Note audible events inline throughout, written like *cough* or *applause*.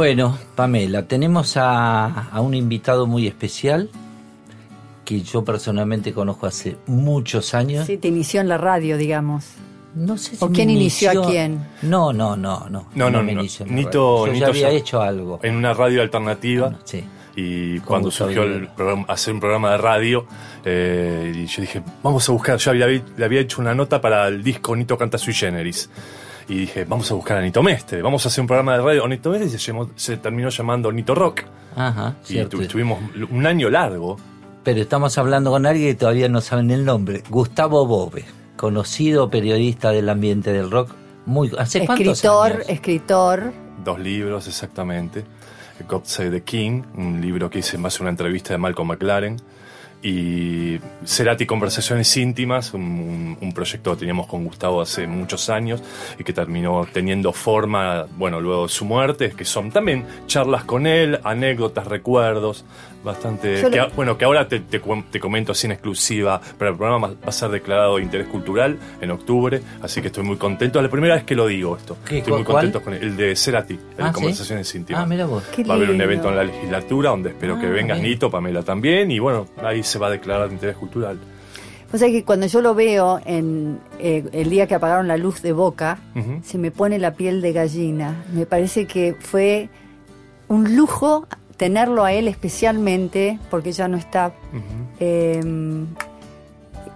Bueno, Pamela, tenemos a, a un invitado muy especial que yo personalmente conozco hace muchos años. Sí, te inició en la radio, digamos. No sé si ¿O quién inició a quién? No, no, no, no. No, no, me no. inició en la Nito-. Yo Nito ya había ya- hecho algo. en una radio alternativa. Sí. Y cuando surgió el programa, hacer un programa de radio, eh, y yo dije, vamos a buscar, yo había, le había hecho una nota para el disco Nito Canta Sui Generis. Y dije, vamos a buscar a Nito Mestre, vamos a hacer un programa de radio. Nito Mestre y se, llamó- se terminó llamando Nito Rock. Ajá, Y cierto. estuvimos un año largo. Pero estamos hablando con alguien que todavía no saben el nombre. Gustavo Bove, conocido periodista del ambiente del rock. Muy, ¿Hace cuántos Escritor, años? escritor. Dos libros exactamente. God Save the King, un libro que hice más una entrevista de Malcolm McLaren. Y Cerati Conversaciones Íntimas, un, un- proyecto que teníamos con Gustavo hace muchos años y que terminó teniendo forma, bueno, luego de su muerte, que son también charlas con él, anécdotas, recuerdos, bastante... Que bueno, que ahora te, te te comento así en exclusiva, pero el programa va a ser declarado de interés cultural en octubre, así que estoy muy contento. Es la primera vez que lo digo esto. ¿Qué, Estoy muy cuál? contento con el, el de Cerati, el Ah, de ¿sí? Conversaciones Íntimas. Ah, mira vos. Qué Va a haber un evento en la legislatura donde espero que Ah, vengas, bien. Nito, Pamela también, y bueno, ahí se va a declarar de interés cultural. O sea que cuando yo lo veo en eh, el día que apagaron la luz de Boca, se me pone la piel de gallina. Me parece que fue un lujo tenerlo a él especialmente, porque ya no está. Eh,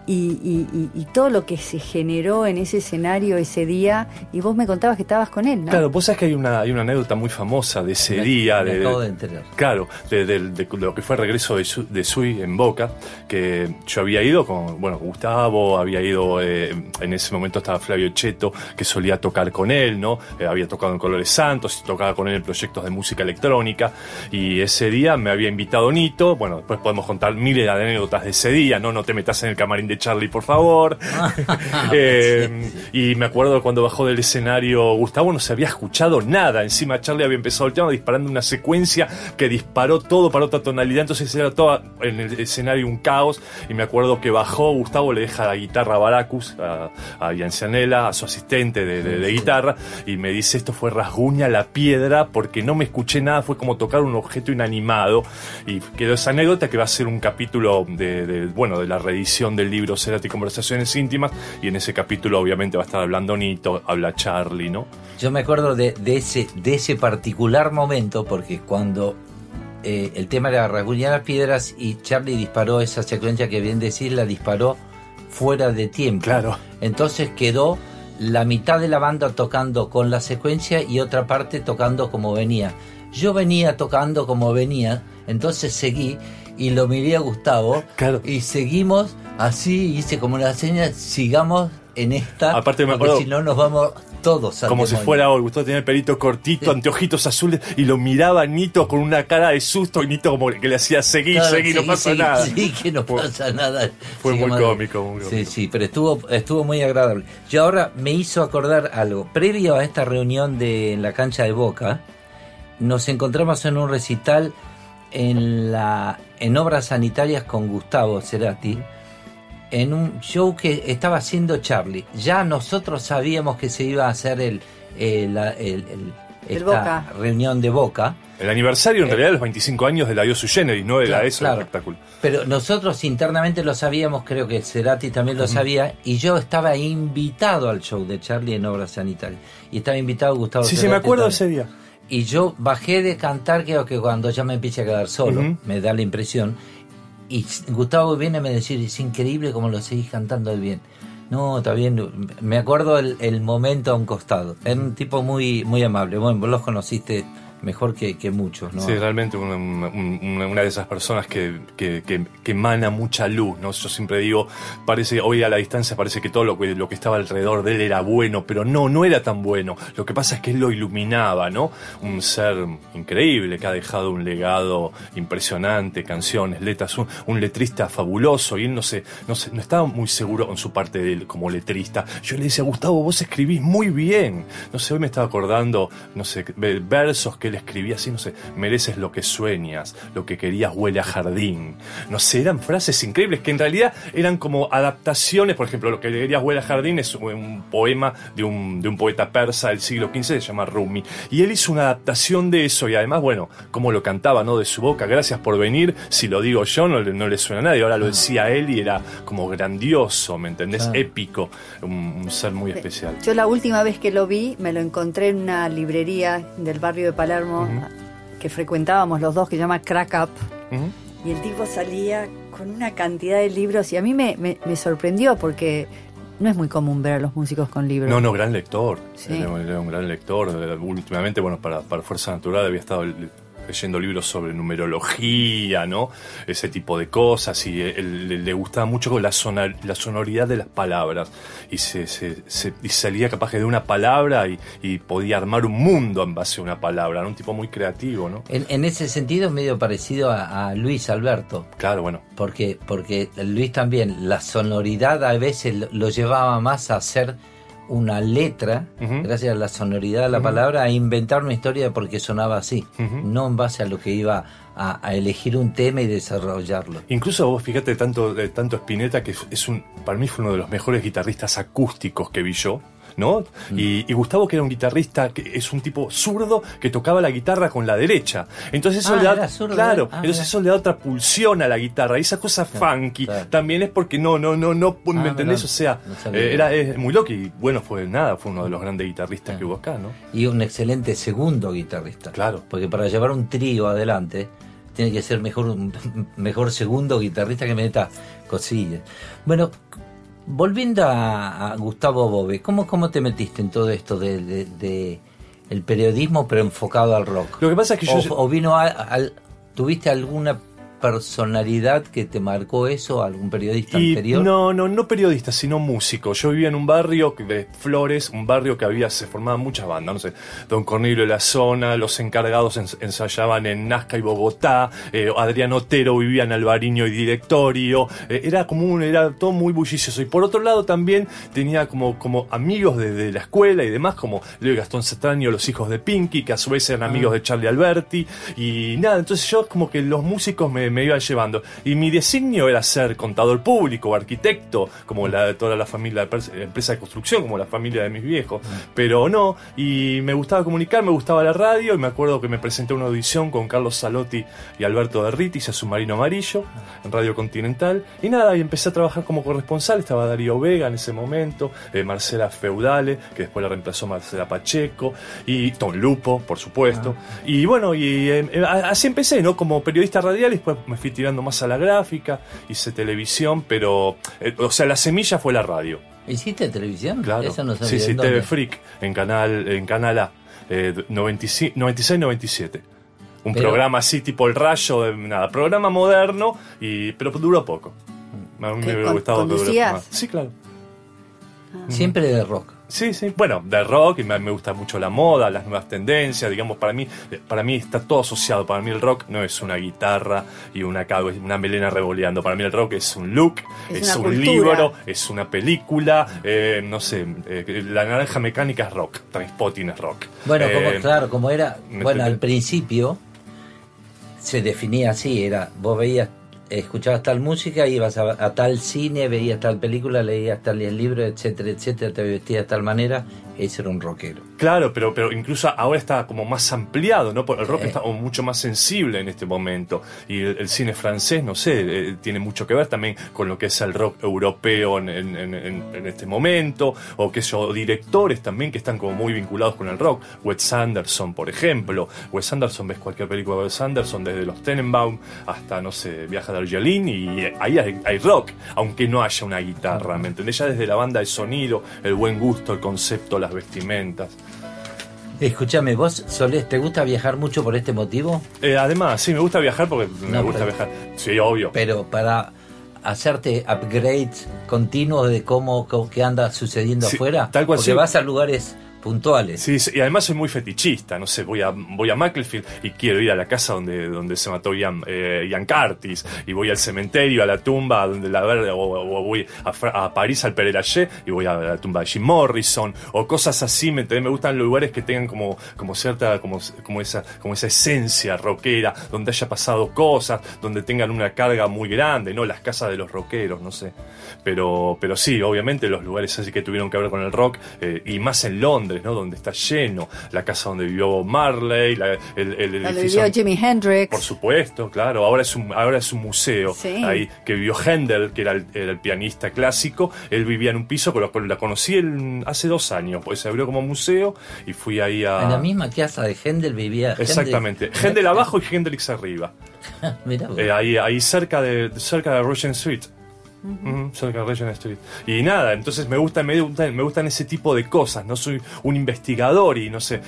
y, y- y- y todo lo que se generó en ese escenario ese día, y vos me contabas que estabas con él, ¿no? Claro, vos sabés que hay una, hay una anécdota muy famosa de ese Me- día. me de, acabo de enterar. Claro, de, de- de lo que fue el regreso de, Su- de Sui en Boca, que yo había ido con, bueno, Gustavo, había ido, eh, en ese momento estaba Flavio Cheto, que solía tocar con él, ¿no? Eh, había tocado en Colores Santos, tocaba con él en proyectos de música electrónica, y ese día me había invitado Nito, bueno, después podemos contar miles de anécdotas de ese día, ¿no? No te metas en el camarín de Charlie, por favor. *laughs* *laughs* Eh, Y me acuerdo cuando bajó del escenario Gustavo no se había escuchado nada. Encima Charlie había empezado el tema disparando una secuencia que disparó todo para otra tonalidad. Entonces era todo en el escenario un caos. Y me acuerdo que bajó Gustavo, le deja la guitarra a Baracus, a, a a su asistente de, de- de guitarra. Y me dice, esto fue rasguña la piedra porque no me escuché nada. Fue como tocar un objeto inanimado. Y quedó esa anécdota que va a ser un capítulo de, de, bueno, de la reedición del libro Cerati Conversaciones Íntimas. Y en ese capítulo obviamente va a estar hablando Nito, habla Charlie, ¿no? Yo me acuerdo de, de ese, de ese particular momento, porque cuando eh, el tema era rasguñar las piedras y Charlie disparó esa secuencia que bien decís, la disparó fuera de tiempo. Claro. Entonces quedó la mitad de la banda tocando con la secuencia y otra parte tocando como venía. Yo venía tocando como venía, entonces seguí y lo miré a Gustavo Claro. y seguimos así, hice como una seña, sigamos en esta, Aparte me acuerdo- si no nos vamos todos al Como si fuera hoy, Gustavo tenía el pelito cortito, anteojitos azules, y lo miraba Nito con una cara de susto, y Nito como que le hacía seguir, Claro, seguir, no sí, pasa sí, nada. *laughs* Sí, que no Fue- pasa nada. fue muy cómico, muy Sí, cómico. sí, pero estuvo, estuvo muy agradable. Yo ahora me hizo acordar algo. Previo a esta reunión de en la cancha de Boca, nos encontramos en un recital en la en obras sanitarias con Gustavo Cerati en un show que estaba haciendo Charlie. Ya nosotros sabíamos que se iba a hacer el, el, el- el- El esta Boca. reunión de Boca. El aniversario en realidad de los 25 años de la Dio Sui Generis, no era Claro, eso claro. el espectáculo. Pero nosotros internamente lo sabíamos, creo que Cerati también lo sabía, y yo estaba invitado al show de Charlie en Obras Sanitarias. Y estaba invitado Gustavo Sí, sí, me Cerati acuerdo de también. ese día. Y yo bajé de cantar, creo que cuando ya me empiece a quedar solo, me da la impresión. Y Gustavo viene a me decir, es increíble cómo lo seguís cantando bien. No, está bien. Me acuerdo el, el momento a un costado. Era un tipo muy, muy amable. Bueno, vos los conociste mejor que, muchos, ¿no? Sí, realmente una, de esas personas que, que, que- emana mucha luz, ¿no? Yo siempre digo, parece, hoy a la distancia parece que todo lo que, lo que estaba alrededor de él era bueno, pero no, no era tan bueno. Lo que pasa es que él lo iluminaba, ¿no? Un ser increíble que ha dejado un legado impresionante, canciones, letras, un, un letrista fabuloso, y él no se, no se, no estaba muy seguro en su parte de él como letrista. Yo le decía, Gustavo, vos escribís muy bien. No sé, hoy me estaba acordando, no sé, ve- versos que él escribía así, no sé, mereces lo que sueñas, lo que querías huele a jardín. No sé, eran frases increíbles que en realidad eran como adaptaciones, por ejemplo, lo que querías huele a jardín es un poema de un, de un poeta persa del siglo XV, se llama Rumi. Y él hizo una adaptación de eso y además, bueno, como lo cantaba, ¿no? De su boca, gracias por venir, si lo digo yo no, le- no le suena a nadie, ahora lo decía él y era como grandioso, ¿me entendés? Épico, un, un ser muy especial. Yo la última vez que lo vi me lo encontré en una librería del barrio de Palermo que frecuentábamos los dos que se llama Crack Up y el tipo salía con una cantidad de libros y a mí me, me- me sorprendió porque no es muy común ver a los músicos con libros. No, no, gran lector. Sí. Era, un gran lector. Últimamente, bueno, para, para Fuerza Natural había estado leyendo libros sobre numerología, ¿no? Ese tipo de cosas. Y él, le, le gustaba mucho la, sonoridad de las palabras. Y se, se- se- y salía capaz que de una palabra y, y podía armar un mundo en base a una palabra. Era un tipo muy creativo, ¿no? En, en ese sentido, medio parecido a, a Luis Alberto. Claro, bueno. Porque, porque Luis también, la sonoridad a veces lo, lo llevaba más a hacer una letra, gracias a la sonoridad de la palabra, a inventar una historia porque sonaba así, no en base a lo que iba a, a elegir un tema y desarrollarlo. Incluso vos fíjate tanto, de tanto Spinetta que es un, para mí fue uno de los mejores guitarristas acústicos que vi yo. ¿No? Mm. Y, y Gustavo, que era un guitarrista, que es un tipo zurdo que tocaba la guitarra con la derecha. Entonces eso Ah, le da, zurdo, claro. Ah, entonces eso le da otra pulsión a la guitarra. Y esa cosa funky claro. también es porque no, no, no, no, ¿me Ah, entendés? mira, O sea, no eh, era es muy loco y bueno, fue nada, fue uno de los grandes guitarristas que hubo acá, ¿no? Y un excelente segundo guitarrista. Claro. Porque para llevar un trío adelante, tiene que ser mejor *laughs* mejor segundo guitarrista que meta cosillas. Bueno, volviendo a, a Gustavo Bove, ¿cómo, ¿cómo te metiste en todo esto de, de- de el periodismo pero enfocado al rock? Lo que pasa es que yo... o, o vino a- al- tuviste alguna personalidad que te marcó eso, algún periodista Y anterior? No, no, no periodista, sino músico. Yo vivía en un barrio de Flores, un barrio que había, se formaban muchas bandas, no sé, Don Cornelio de la zona, los encargados ens- ensayaban en Nazca y Bogotá, eh, Adrián Otero vivía en Alvariño y Directorio, eh, era como un, era todo muy bullicioso. Y por otro lado también tenía como, como amigos de, de la escuela y demás, como Leo y Gastón Cetraño, los hijos de Pinky, que a su vez eran amigos de Charlie Alberti, y nada, entonces yo como que los músicos me, me iban llevando. Y mi designio era ser contador público o arquitecto, como la de toda la familia pers- empresa de construcción, como la familia de mis viejos. Pero no, y me gustaba comunicar, me gustaba la radio, y me acuerdo que me presenté a una audición con Carlos Salotti y Alberto Derritis a Submarino Amarillo, en Radio Continental. Y nada, y empecé a trabajar como corresponsal, estaba Darío Vega en ese momento, eh, Marcela Feudale, que después la reemplazó Marcela Pacheco, y Tom Lupo, por supuesto. Y bueno, y eh, eh, así empecé, ¿no? Como periodista radial, y después me fui tirando más a la gráfica, hice televisión, pero, eh, o sea, la semilla fue la radio. ¿Hiciste televisión? Claro. Eso no sabía. sí, sí, ¿En TV? Freak, en Canal, en canal A, eh, 96-97. Un Pero- programa así, tipo el rayo, de nada, programa moderno, y, pero duró poco. A mí ¿Qué, me hubiera gustado que durara conducías? más. Sí, claro. Siempre de rock. Sí, sí. Bueno, de rock, y me, me gusta mucho la moda, las nuevas tendencias, digamos, para mí, para mí está todo asociado. Para mí el rock no es una guitarra y una, una melena revoleando. Para mí el rock es un look, Es un cultura. libro, es una película, eh, no sé, eh, la naranja mecánica es rock, Trainspotting es rock. Bueno, Eh, como, claro, como era, ¿me bueno, al principio se definía así, era, vos veías, escuchabas tal música, ibas a, tal cine, veías tal película, leías tal libro, etcétera, etcétera, te vestías de tal manera, ese era un rockero. Claro, pero, pero incluso ahora está como más ampliado, ¿no? Porque el rock Sí. está mucho más sensible en este momento. Y el, el cine francés, no sé, eh, tiene mucho que ver también con lo que es el rock europeo en, en- en- este momento. O que yo, directores también que están como muy vinculados con el rock. Wes Anderson, por ejemplo. Wes Anderson, ves cualquier película de Wes Anderson, desde los Tenenbaum hasta, no sé, Viaja de Argelín, y ahí hay, hay rock, aunque no haya una guitarra, ¿me entendés? Ya desde la banda de sonido, el buen gusto, el concepto, las vestimentas. Escúchame, ¿vos Solés, te gusta viajar mucho por este motivo? Eh, además, sí, me gusta viajar porque me No, gusta pero- viajar. Sí, obvio. Pero para hacerte upgrades continuos de cómo, cómo- qué anda sucediendo Sí, afuera, tal cual, porque sí. vas a lugares puntuales. Sí, y además soy muy fetichista, no sé, voy a, voy a Macclesfield y quiero ir a la casa donde, donde se mató Ian, eh, Ian Curtis, y voy al cementerio, a la tumba, donde la ver, o, voy a, a París al Lachaise y voy a la tumba de Jim Morrison, o cosas así, me, me gustan lugares que tengan como, como cierta, como, como esa, como esa esencia rockera, donde haya pasado cosas, donde tengan una carga muy grande, ¿no? Las casas de los rockeros, no sé. Pero, pero sí, obviamente los lugares así que tuvieron que ver con el rock, eh, y más en Londres, ¿no? Donde está lleno, la casa donde vivió Bob Marley, la- el, el Donde edificio- vivió Jimi Hendrix. por supuesto, claro. Ahora es un, ahora es un museo Sí. ahí que vivió Händel, que era el, era el pianista clásico. Él vivía en un piso, pero la conocí en- hace dos años, pues se abrió como museo y fui ahí a. En la misma casa de Händel vivía Händel. Exactamente. Händel abajo y Hendrix arriba. *laughs* Mirá. Eh, ahí, ahí cerca de cerca de Regent Street. Y nada, entonces me gustan, me gustan, me gustan ese tipo de cosas. No soy un investigador y no sé,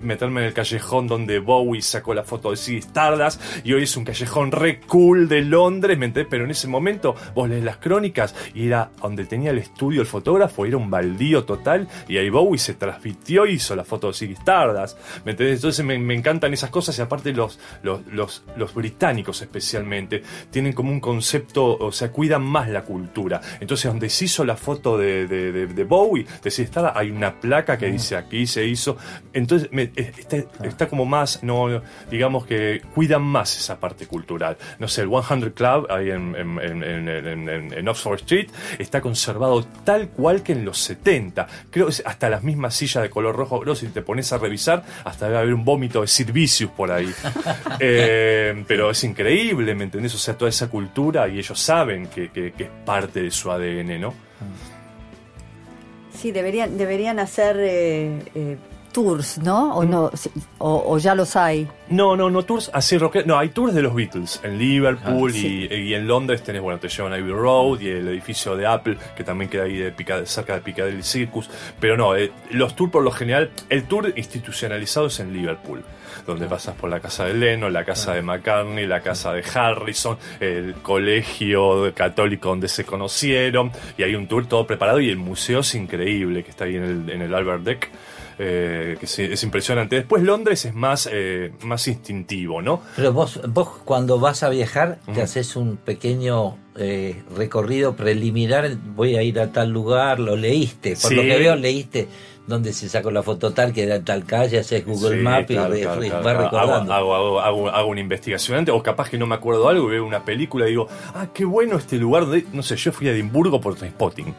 meterme en el callejón donde Bowie sacó la foto de Ziggy Stardust y hoy es un callejón re cool de Londres, ¿me? Pero en ese momento vos lees las crónicas y era donde tenía el estudio el fotógrafo, era un baldío total y ahí Bowie se transmitió y hizo la foto de Ziggy Stardust, ¿me? Entonces me, me encantan esas cosas y aparte los, los, los, los británicos especialmente tienen como un concepto, o sea, cuidan más la cultura. Entonces donde se hizo la foto de, de, de- de Bowie, de Ziggy Stardust, hay una placa que dice aquí se hizo. Entonces me- eh, está, está como más, no digamos que cuidan más esa parte cultural. No sé, el 100 Club ahí en, en, Oxford Street está conservado tal cual que en los 70. Creo que es hasta las mismas sillas de color rojo, bro, si te pones a revisar, hasta debe haber un vómito de Sid Vicious por ahí. *laughs* Eh, pero es increíble, ¿me entendés? O sea, toda esa cultura y ellos saben que, que- que es parte de su ADN, ¿no? Sí, deberían, deberían hacer eh, eh, tours, ¿no? O, no o, o ya los hay. No, no, no tours así rock. No, hay tours de los Beatles en Liverpool Ah, sí. y, y en Londres tenés, bueno, te llevan a Abbey Road y el edificio de Apple, que también queda ahí de Pica- cerca de Piccadilly Circus. Pero no, eh, los tours por lo general, el tour institucionalizado es en Liverpool, donde pasas por la casa de Lennon, la casa de McCartney, la casa de Harrison, el colegio católico donde se conocieron, y hay un tour todo preparado y el museo es increíble, que está ahí en el, en el Albert Deck. eh, que es, es impresionante. Después Londres es más, eh, más instintivo, ¿no? Pero vos, vos cuando vas a viajar, te haces un pequeño eh, recorrido preliminar, voy a ir a tal lugar, lo leíste, por Sí. lo que veo leíste dónde se sacó la foto tal, que era tal calle, haces Google Sí, Maps claro, y claro, re- claro, vas recordando. Hago, hago, hago, hago una investigación antes, o capaz que no me acuerdo algo y veo una película y digo, ah, qué bueno este lugar. donde-". No sé, yo fui a Edimburgo por Trainspotting.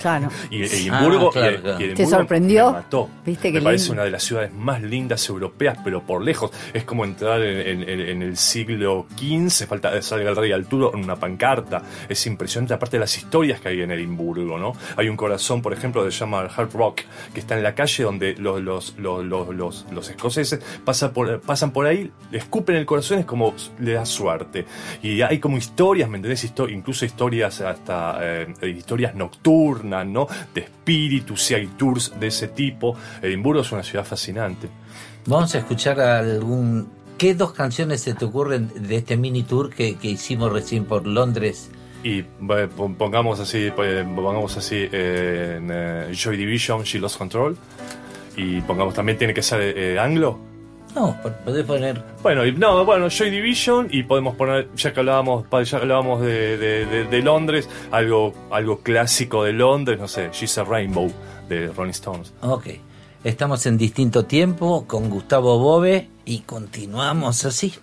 Claro. Y Edimburgo, Ah, claro, y- claro. y ¿Te sorprendió? Me mató. ¿Viste me parece lindo? una de las ciudades más lindas europeas, pero por lejos. Es como entrar en, en- en- el siglo XV, falta salga el rey Arturo en una pancarta. Es impresionante, aparte de las historias que hay en Edimburgo, ¿no? Hay un corazón, por ejemplo, que se llama Hard Rock, que está en la calle donde los, los, los, los, los- los escoceses pasan por, pasan por ahí, le escupen el corazón, es como le da suerte. Y hay como historias, ¿me entendés? Histo- incluso historias hasta eh, historias nocturnas, ¿no? De espíritus, si hay tours de ese tipo. Edimburgo es una ciudad fascinante. Vamos a escuchar algún... ¿Qué dos canciones se te ocurren de este mini tour que, que hicimos recién por Londres? Y eh, pon- pongamos así, pues, pongamos así eh, en, eh, Joy Division, She Lost Control. Y pongamos también tiene que ser eh, anglo. No, po- podés poner... Bueno, y, no, bueno, Joy Division y podemos poner, ya que hablábamos, ya que hablábamos de, de- de- de Londres, algo, algo clásico de Londres, no sé, She's a Rainbow de Rolling Stones. Ok. Estamos en distinto tiempo con Gustavo Bove y continuamos así.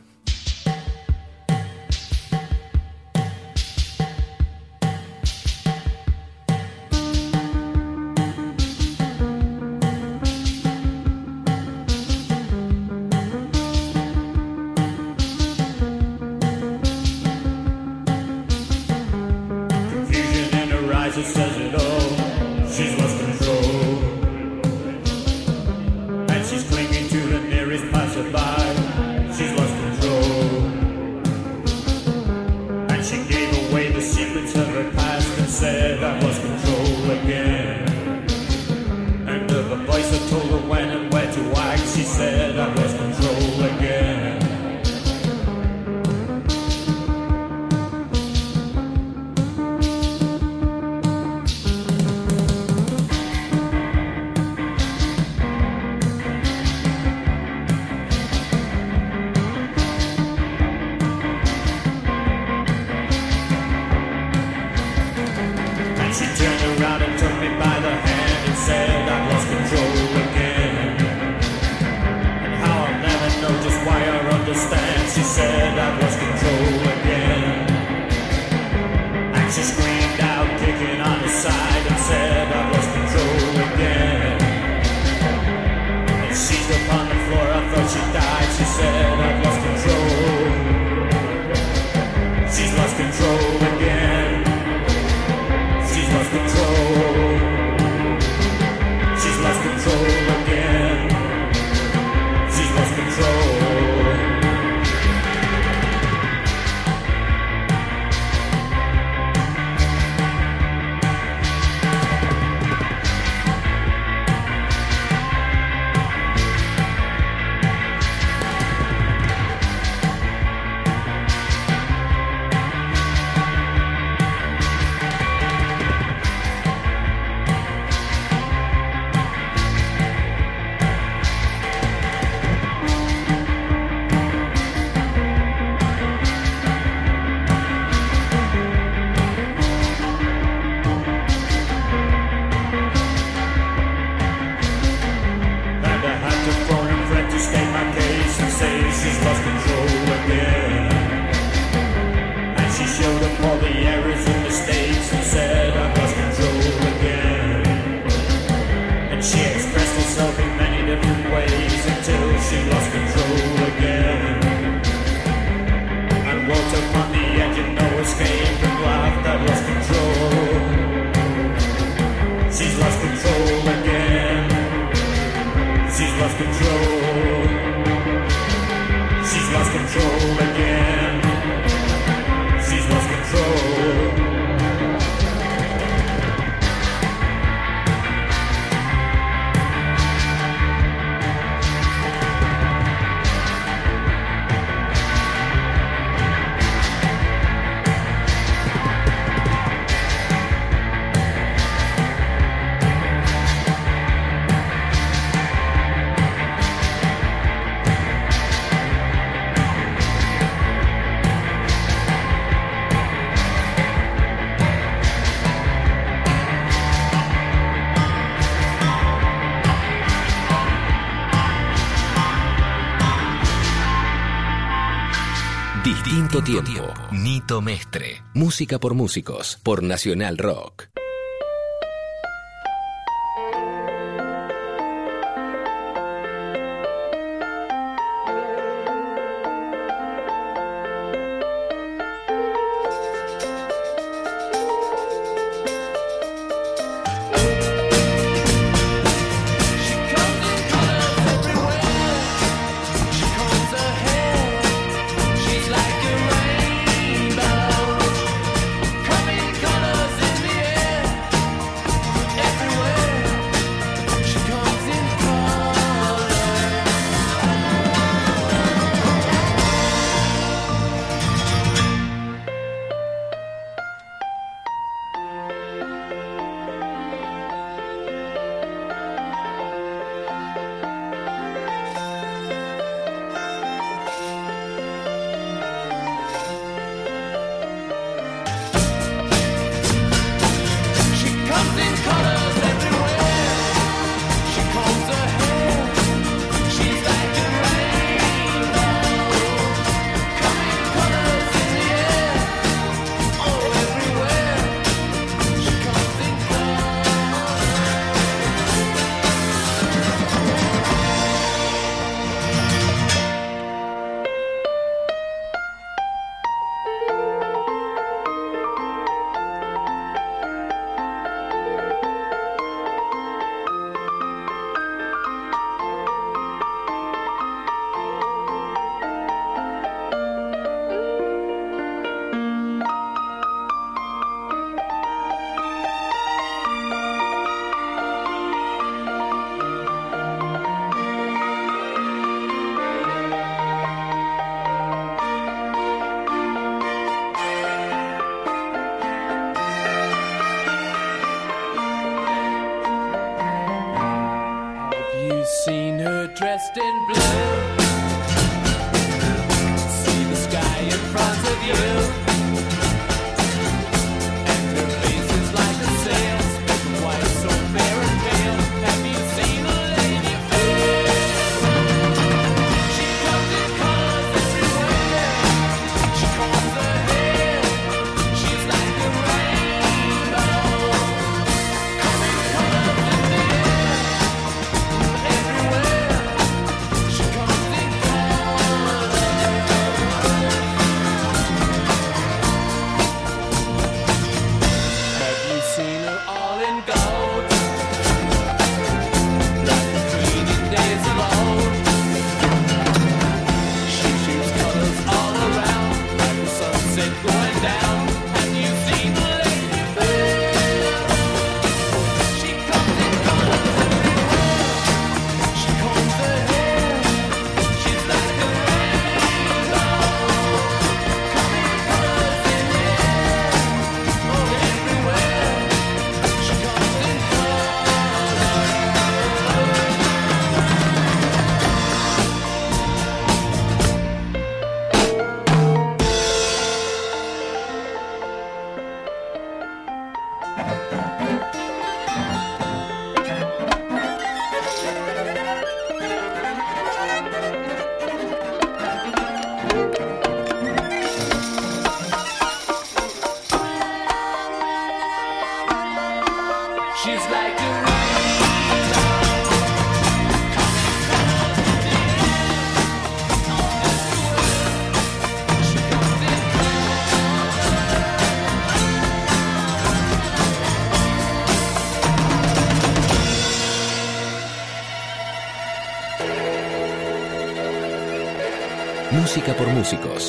Quinto, tiempo. Nito Mestre. Música por músicos. Por Nacional Rock.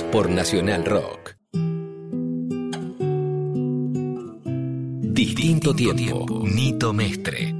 Por Nacional Rock. Distinto tiempo, Nito Mestre.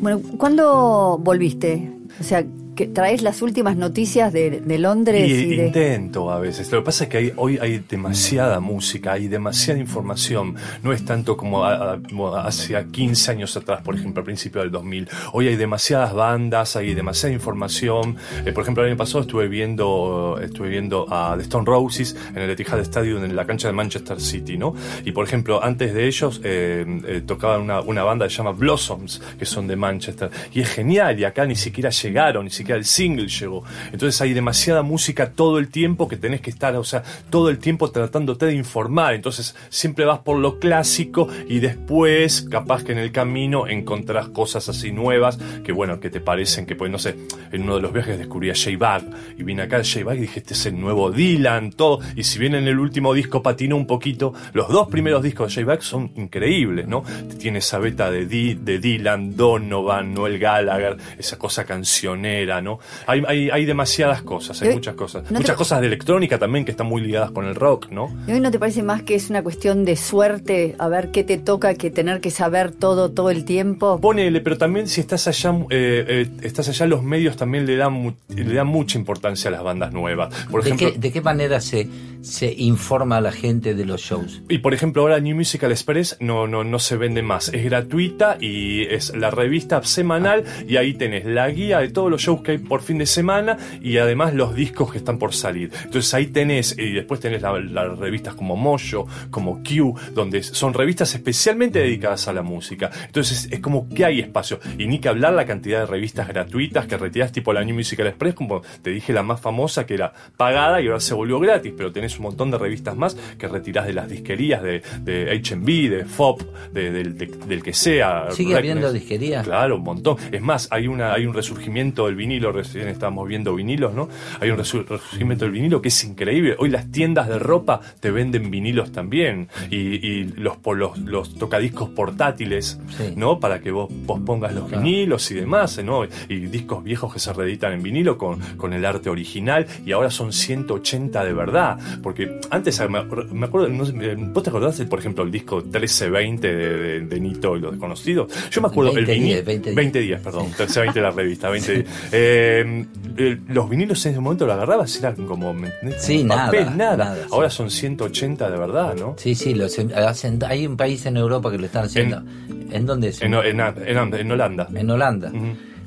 Bueno, ¿cuándo volviste? O sea, que traes las últimas noticias de, de Londres Y y, de... intento a veces. Lo que pasa es que hay- hoy hay demasiada música, hay demasiada información. No es tanto como, a- a- como hace 15 años atrás, por ejemplo, al principio del 2000. Hoy hay demasiadas bandas, hay demasiada información. Eh, por ejemplo, el año pasado estuve viendo, estuve viendo a The Stone Roses en el Etihad Stadium en la cancha de Manchester City, ¿no? Y por ejemplo, antes de ellos eh, eh, tocaban una, una banda que se llama Blossoms, que son de Manchester. Y es genial, y acá ni siquiera llegaron, ni siquiera el single llegó. Entonces hay demasiada música todo el tiempo que tenés que estar, o sea, todo el tiempo tratándote de informar. Entonces siempre vas por lo clásico y después, capaz que en el camino encontrás cosas así nuevas que, bueno, que te parecen que, pues, no sé, en uno de los viajes descubrí a J-Bag y vine acá a J-Bag y dije, este es el nuevo Dylan, todo. Y si bien en el último disco patinó un poquito, los dos primeros discos de J-Bag son increíbles, ¿no? Tiene esa beta de, Di- de Dylan, Donovan, Noel Gallagher, esa cosa cancionera, ¿no? Hay, hay, hay demasiadas cosas, hay muchas cosas. ¿no te- Muchas cosas de electrónica también que están muy ligadas con el rock, ¿no? ¿Y hoy no te parece más que es una cuestión de suerte, a ver qué te toca, que tener que saber todo todo el tiempo? Ponele, pero también si estás allá, eh, eh, estás allá, los medios también le dan, le dan mucha importancia a las bandas nuevas. Por ¿De, ejemplo, qué, de qué manera se, se informa a la gente de los shows? Y por ejemplo, ahora New Musical Express no, no, no se vende más. Es gratuita y es la revista semanal y ahí tenés la guía de todos los shows que hay por fin de semana y además los discos que están por salir. Entonces ahí tenés, y después tenés la- las revistas como Mojo, como Q, donde son revistas especialmente dedicadas a la música. Entonces es como que hay espacio. Y ni que hablar la cantidad de revistas gratuitas que retirás tipo la New Musical Express, como te dije la más famosa que era pagada y ahora se volvió gratis, pero tenés un montón de revistas más que retirás de las disquerías de, de HB, de FOP, de- del- de- del que sea. ¿Sigue Reckness. habiendo disquerías? Claro, un montón. Es más, hay una hay un resurgimiento del vinilo, recién estábamos viendo vinilos, ¿no? Hay un resu- resurgimiento del vinilo que es increíble. Hoy las tiendas de ropa te venden vinilos también. Y, y los, los, los tocadiscos portátiles, Sí. ¿no? Para que vos, vos pongas los Claro. vinilos y demás, ¿no? Y discos viejos que se reeditan en vinilo con, con el arte original y ahora son 180 de verdad. Porque antes, me, me acuerdo, no sé, ¿vos te acordás, por ejemplo, el disco 1320 de, de, de Nito y los desconocidos? Yo me acuerdo, 20 el vinilo. días, 20 días. 20 días, perdón. 1320 la revista, 20 *laughs* días. Eh, eh, los vinilos en ese momento lo agarrabas, eran como. Sí, nada, papel, nada. nada, sí. Ahora son 180 de verdad, ¿no? Sí, sí, los hacen, hay un país en Europa que lo están haciendo. ¿En, dónde es? En, en, en- en Holanda. En Holanda.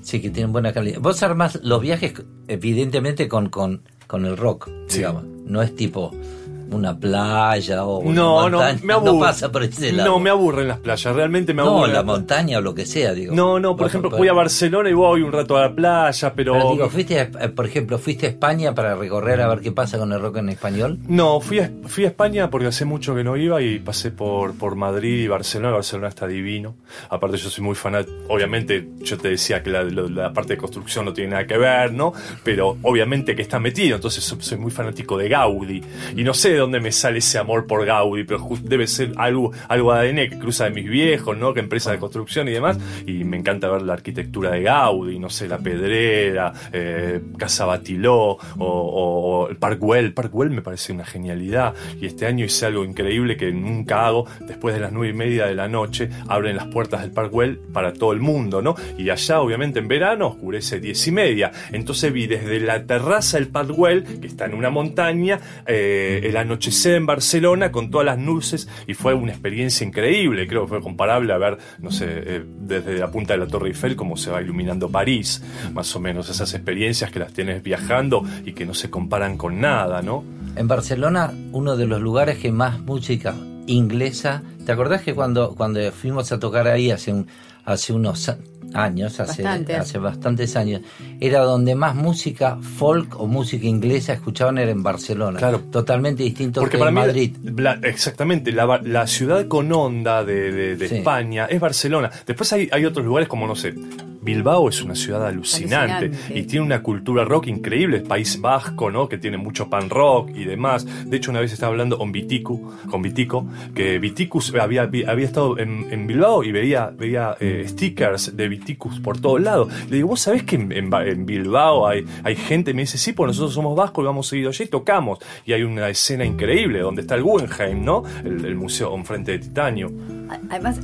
Sí, que tienen buena calidad. Vos armás los viajes, evidentemente, con, con, con el rock, Sí. digamos. No es tipo una playa o una No, no, montaña. me aburre. No pasa por ese lado. No, me aburren las playas, realmente me No, aburren. la montaña o lo que sea, digo. No, no, por ejemplo, pero- voy a Barcelona y voy un rato a la playa, pero... pero digo, fuiste, a- eh, por ejemplo, fuiste a España para recorrer a ver qué pasa con el rock en español. No, fui a, fui a España porque hace mucho que no iba y pasé por, por Madrid y Barcelona. Barcelona está divino. Aparte yo soy muy fanático. Obviamente yo te decía que la, lo- la parte de construcción no tiene nada que ver, ¿no? Pero obviamente que está metido. Entonces so- soy muy fanático de Gaudí. Y no sé dónde me sale ese amor por Gaudí, pero debe ser algo, algo ADN que cruza de mis viejos, ¿no? Que empresa de construcción y demás. Y me encanta ver la arquitectura de Gaudí, no sé, la Pedrera, eh, Casa Batiló o, o- o el Park Güell. Park Güell me parece una genialidad. Y este año hice algo increíble que nunca hago. Después de las nueve y media de la noche abren las puertas del Park Güell para todo el mundo, ¿no? Y allá, obviamente, en verano oscurece diez y media. Entonces vi desde la terraza del Park Güell, que está en una montaña, eh, el anochecer en Barcelona con todas las luces y fue una experiencia increíble. Creo que fue comparable a ver, no sé, eh, desde la punta de la Torre Eiffel cómo se va iluminando París, más o menos esas experiencias que las tienes viajando y que no se comparan con nada, ¿no? En Barcelona, uno de los lugares que más música inglesa. ¿Te acordás que cuando, cuando fuimos a tocar ahí hace, un, hace unos años, hace, Bastante. hace bastantes años, era donde más música folk o música inglesa escuchaban era en Barcelona. Claro. Totalmente distinto Porque que para en mí, Madrid. la- exactamente, la, la ciudad con onda de, de- de Sí. España es Barcelona. Después hay, hay otros lugares como, no sé, Bilbao es una ciudad alucinante, Alucinante. y tiene una cultura rock increíble, el País Vasco, ¿no? Que tiene mucho pan rock y demás. De hecho, una vez estaba hablando con Viticu, con Vitico, que Viticus había, había estado en, en Bilbao y veía, veía eh, stickers de Viticus por todos lados. Le digo, ¿vos sabés que en, en Ba- en Bilbao hay, hay gente? Me dice, sí, pues nosotros somos vascos y vamos seguido allí y tocamos. Y hay una escena increíble donde está el Guggenheim, ¿no? El, el museo enfrente de Titanio. Además,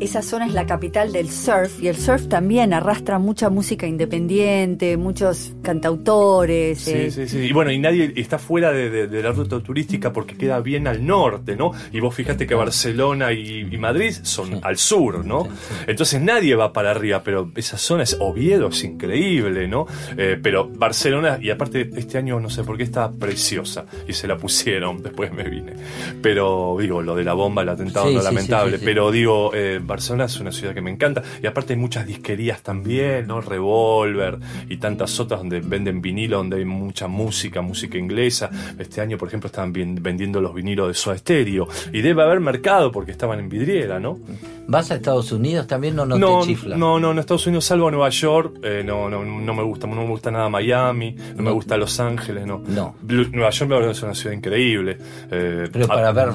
esa zona es la capital del surf y el surf también arrastra mucha música independiente, muchos cantautores. Sí, eh, sí, sí. Y bueno, y nadie está fuera de, de- de la ruta turística porque queda bien al norte, ¿no? Y vos fijate que Barcelona y, y Madrid son al sur, ¿no? Entonces nadie va para arriba, pero esa zona es Oviedo, es increíble, ¿no? Eh, pero Barcelona, y aparte este año no sé por qué está preciosa y se la pusieron, *laughs* después me vine. Pero digo, lo de la bomba, el atentado, Sí, no sí, lamentable, sí, sí, sí. pero digo, eh, Barcelona es una ciudad que me encanta y aparte hay muchas disquerías también, ¿no? Revolver y tantas otras donde venden vinilo, donde hay mucha música, música inglesa. Este año, por ejemplo, estaban vendiendo los vinilos de Soda Stereo y debe haber mercado porque estaban en vidriera, ¿no? ¿Vas a Estados Unidos también o no, no, te chifla? no, no, en Estados Unidos salvo a Nueva York, eh, no, no, no me gusta, no me gusta nada Miami, no, me No. gusta Los Ángeles, no. No. Nueva York me parece una ciudad increíble. eh, Pero para ver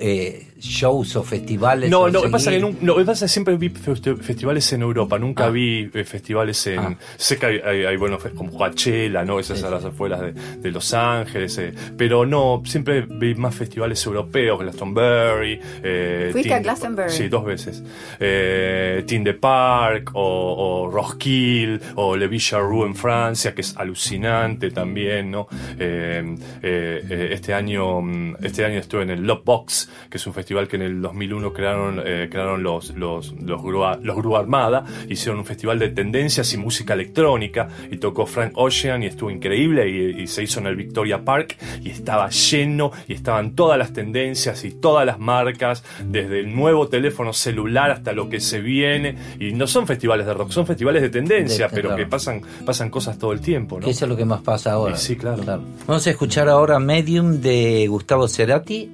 eh, shows o festivales. No, o no, lo que pasa es que seguir- no, pasa que siempre vi festi- festivales en Europa, nunca Ah. vi eh, festivales en... Ah. Sé que hay, hay, hay, bueno, fe- como Coachella, ¿no? Esas Sí, a sí. las afueras de, de Los Ángeles, eh, pero no, siempre vi más festivales europeos, Glastonbury... Eh, ¿Fuiste a Glastonbury? Sí, dos veces. Eh, Park, o, o Roskilde, o Le Villarroux en Francia, que es alucinante también, ¿no? Eh, eh, eh, este año mm, este año estuve en el Love Box, que es un festival que en el 2001 crearon, eh, crearon los, los, los, grúa, los Grúa Armada, hicieron un festival de tendencias y música electrónica, y tocó Frank Ocean, y estuvo increíble, y, y se hizo en el Victoria Park, y estaba lleno, y estaban todas las tendencias y todas las marcas, desde el nuevo teléfono celular hasta lo que se viene, y no son festivales de rock, son festivales de tendencia, De- pero claro. que pasan, pasan cosas todo el tiempo, ¿no? Que eso es lo que más pasa ahora. Y sí, claro. Vamos a escuchar ahora Medium de Gustavo Cerati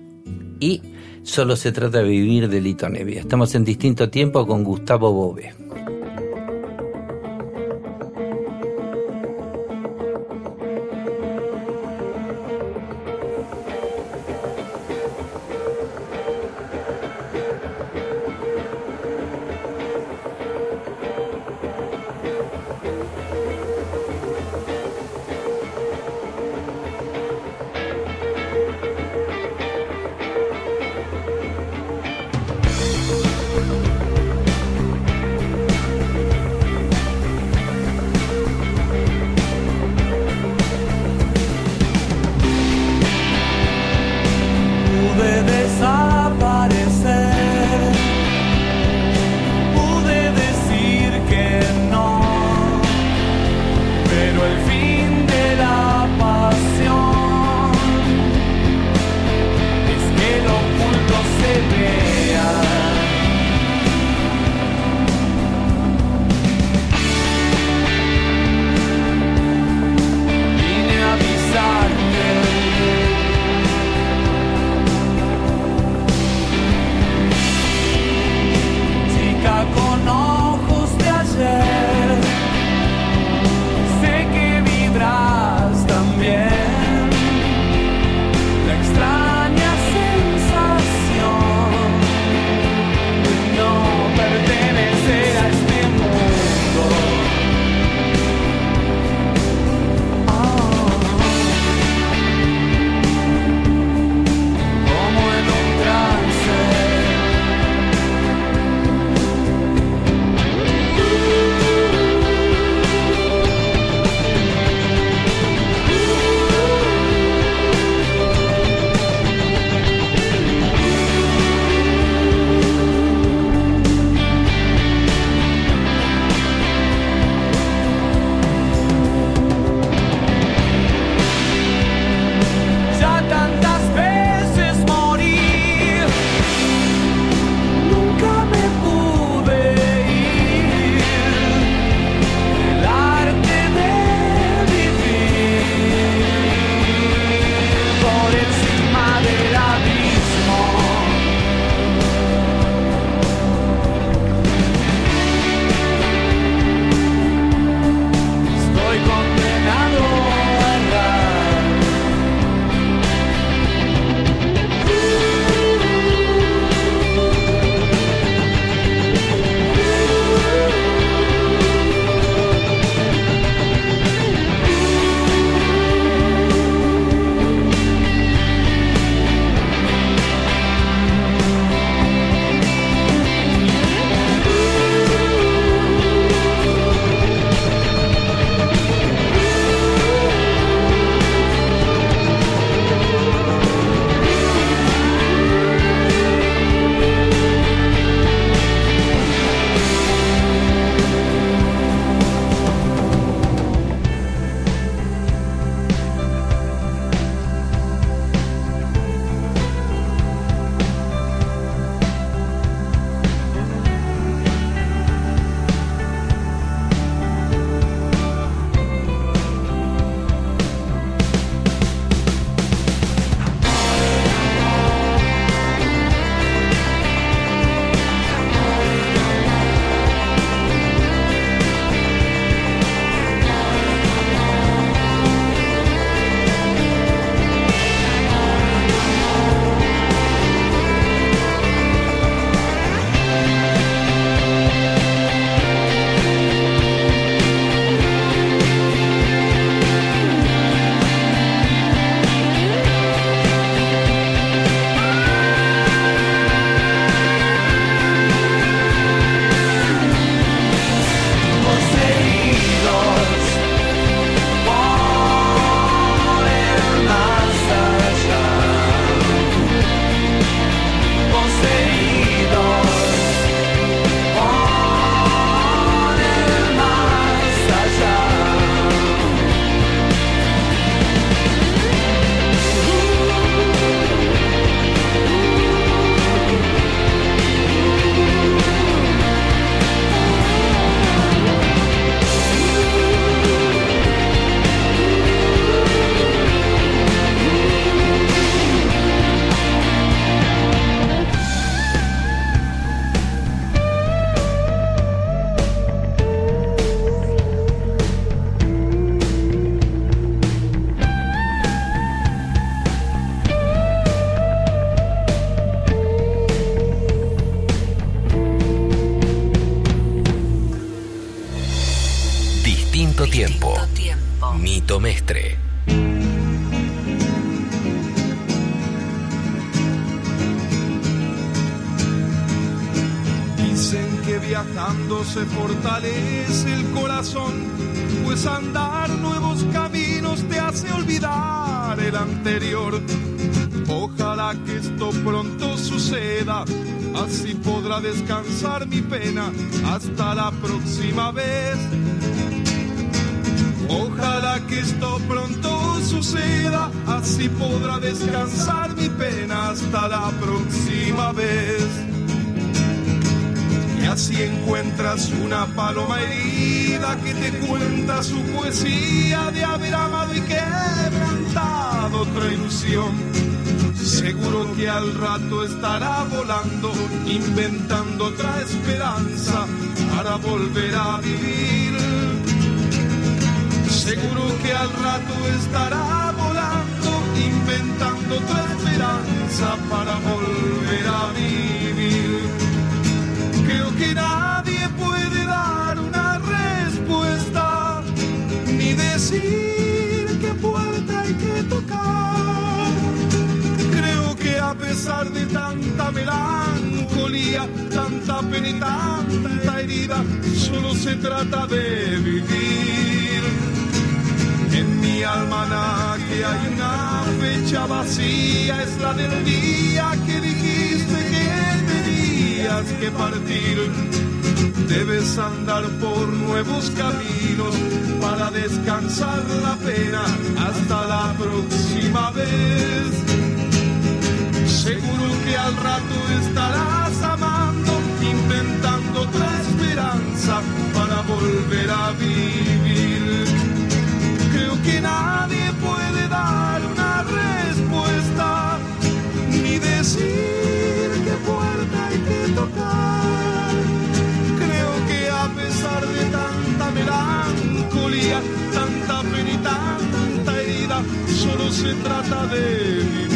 y Solo se trata de vivir de Lito Nevia. Estamos en distinto tiempo con Gustavo Bove. Encuentras una paloma herida que te cuenta su poesía de haber amado y quebrantado otra ilusión. Seguro que al rato estará volando, inventando otra esperanza para volver a vivir. Seguro que al rato estará volando, inventando otra esperanza para volver a vivir. Tanta herida, solo se trata de vivir. En mi almanaque hay una fecha vacía, es la del día que dijiste que tenías que partir. Debes andar por nuevos caminos para descansar la pena hasta la próxima vez. Seguro que al rato estarás esperanza para volver a vivir. Creo que nadie puede dar una respuesta, ni decir qué puerta hay que tocar. Creo que a pesar de tanta melancolía, tanta pena y tanta herida, solo se trata de vivir.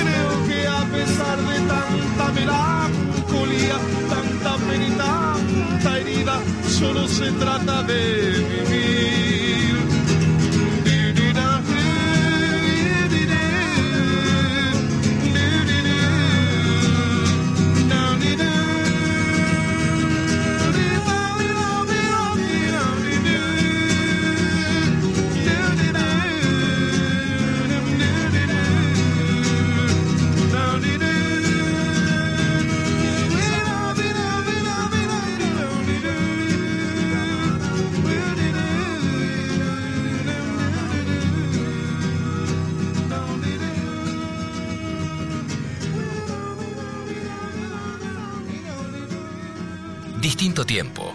Creo que a pesar de tanta melancolía, tanta pena y tanta herida, solo se trata de vivir.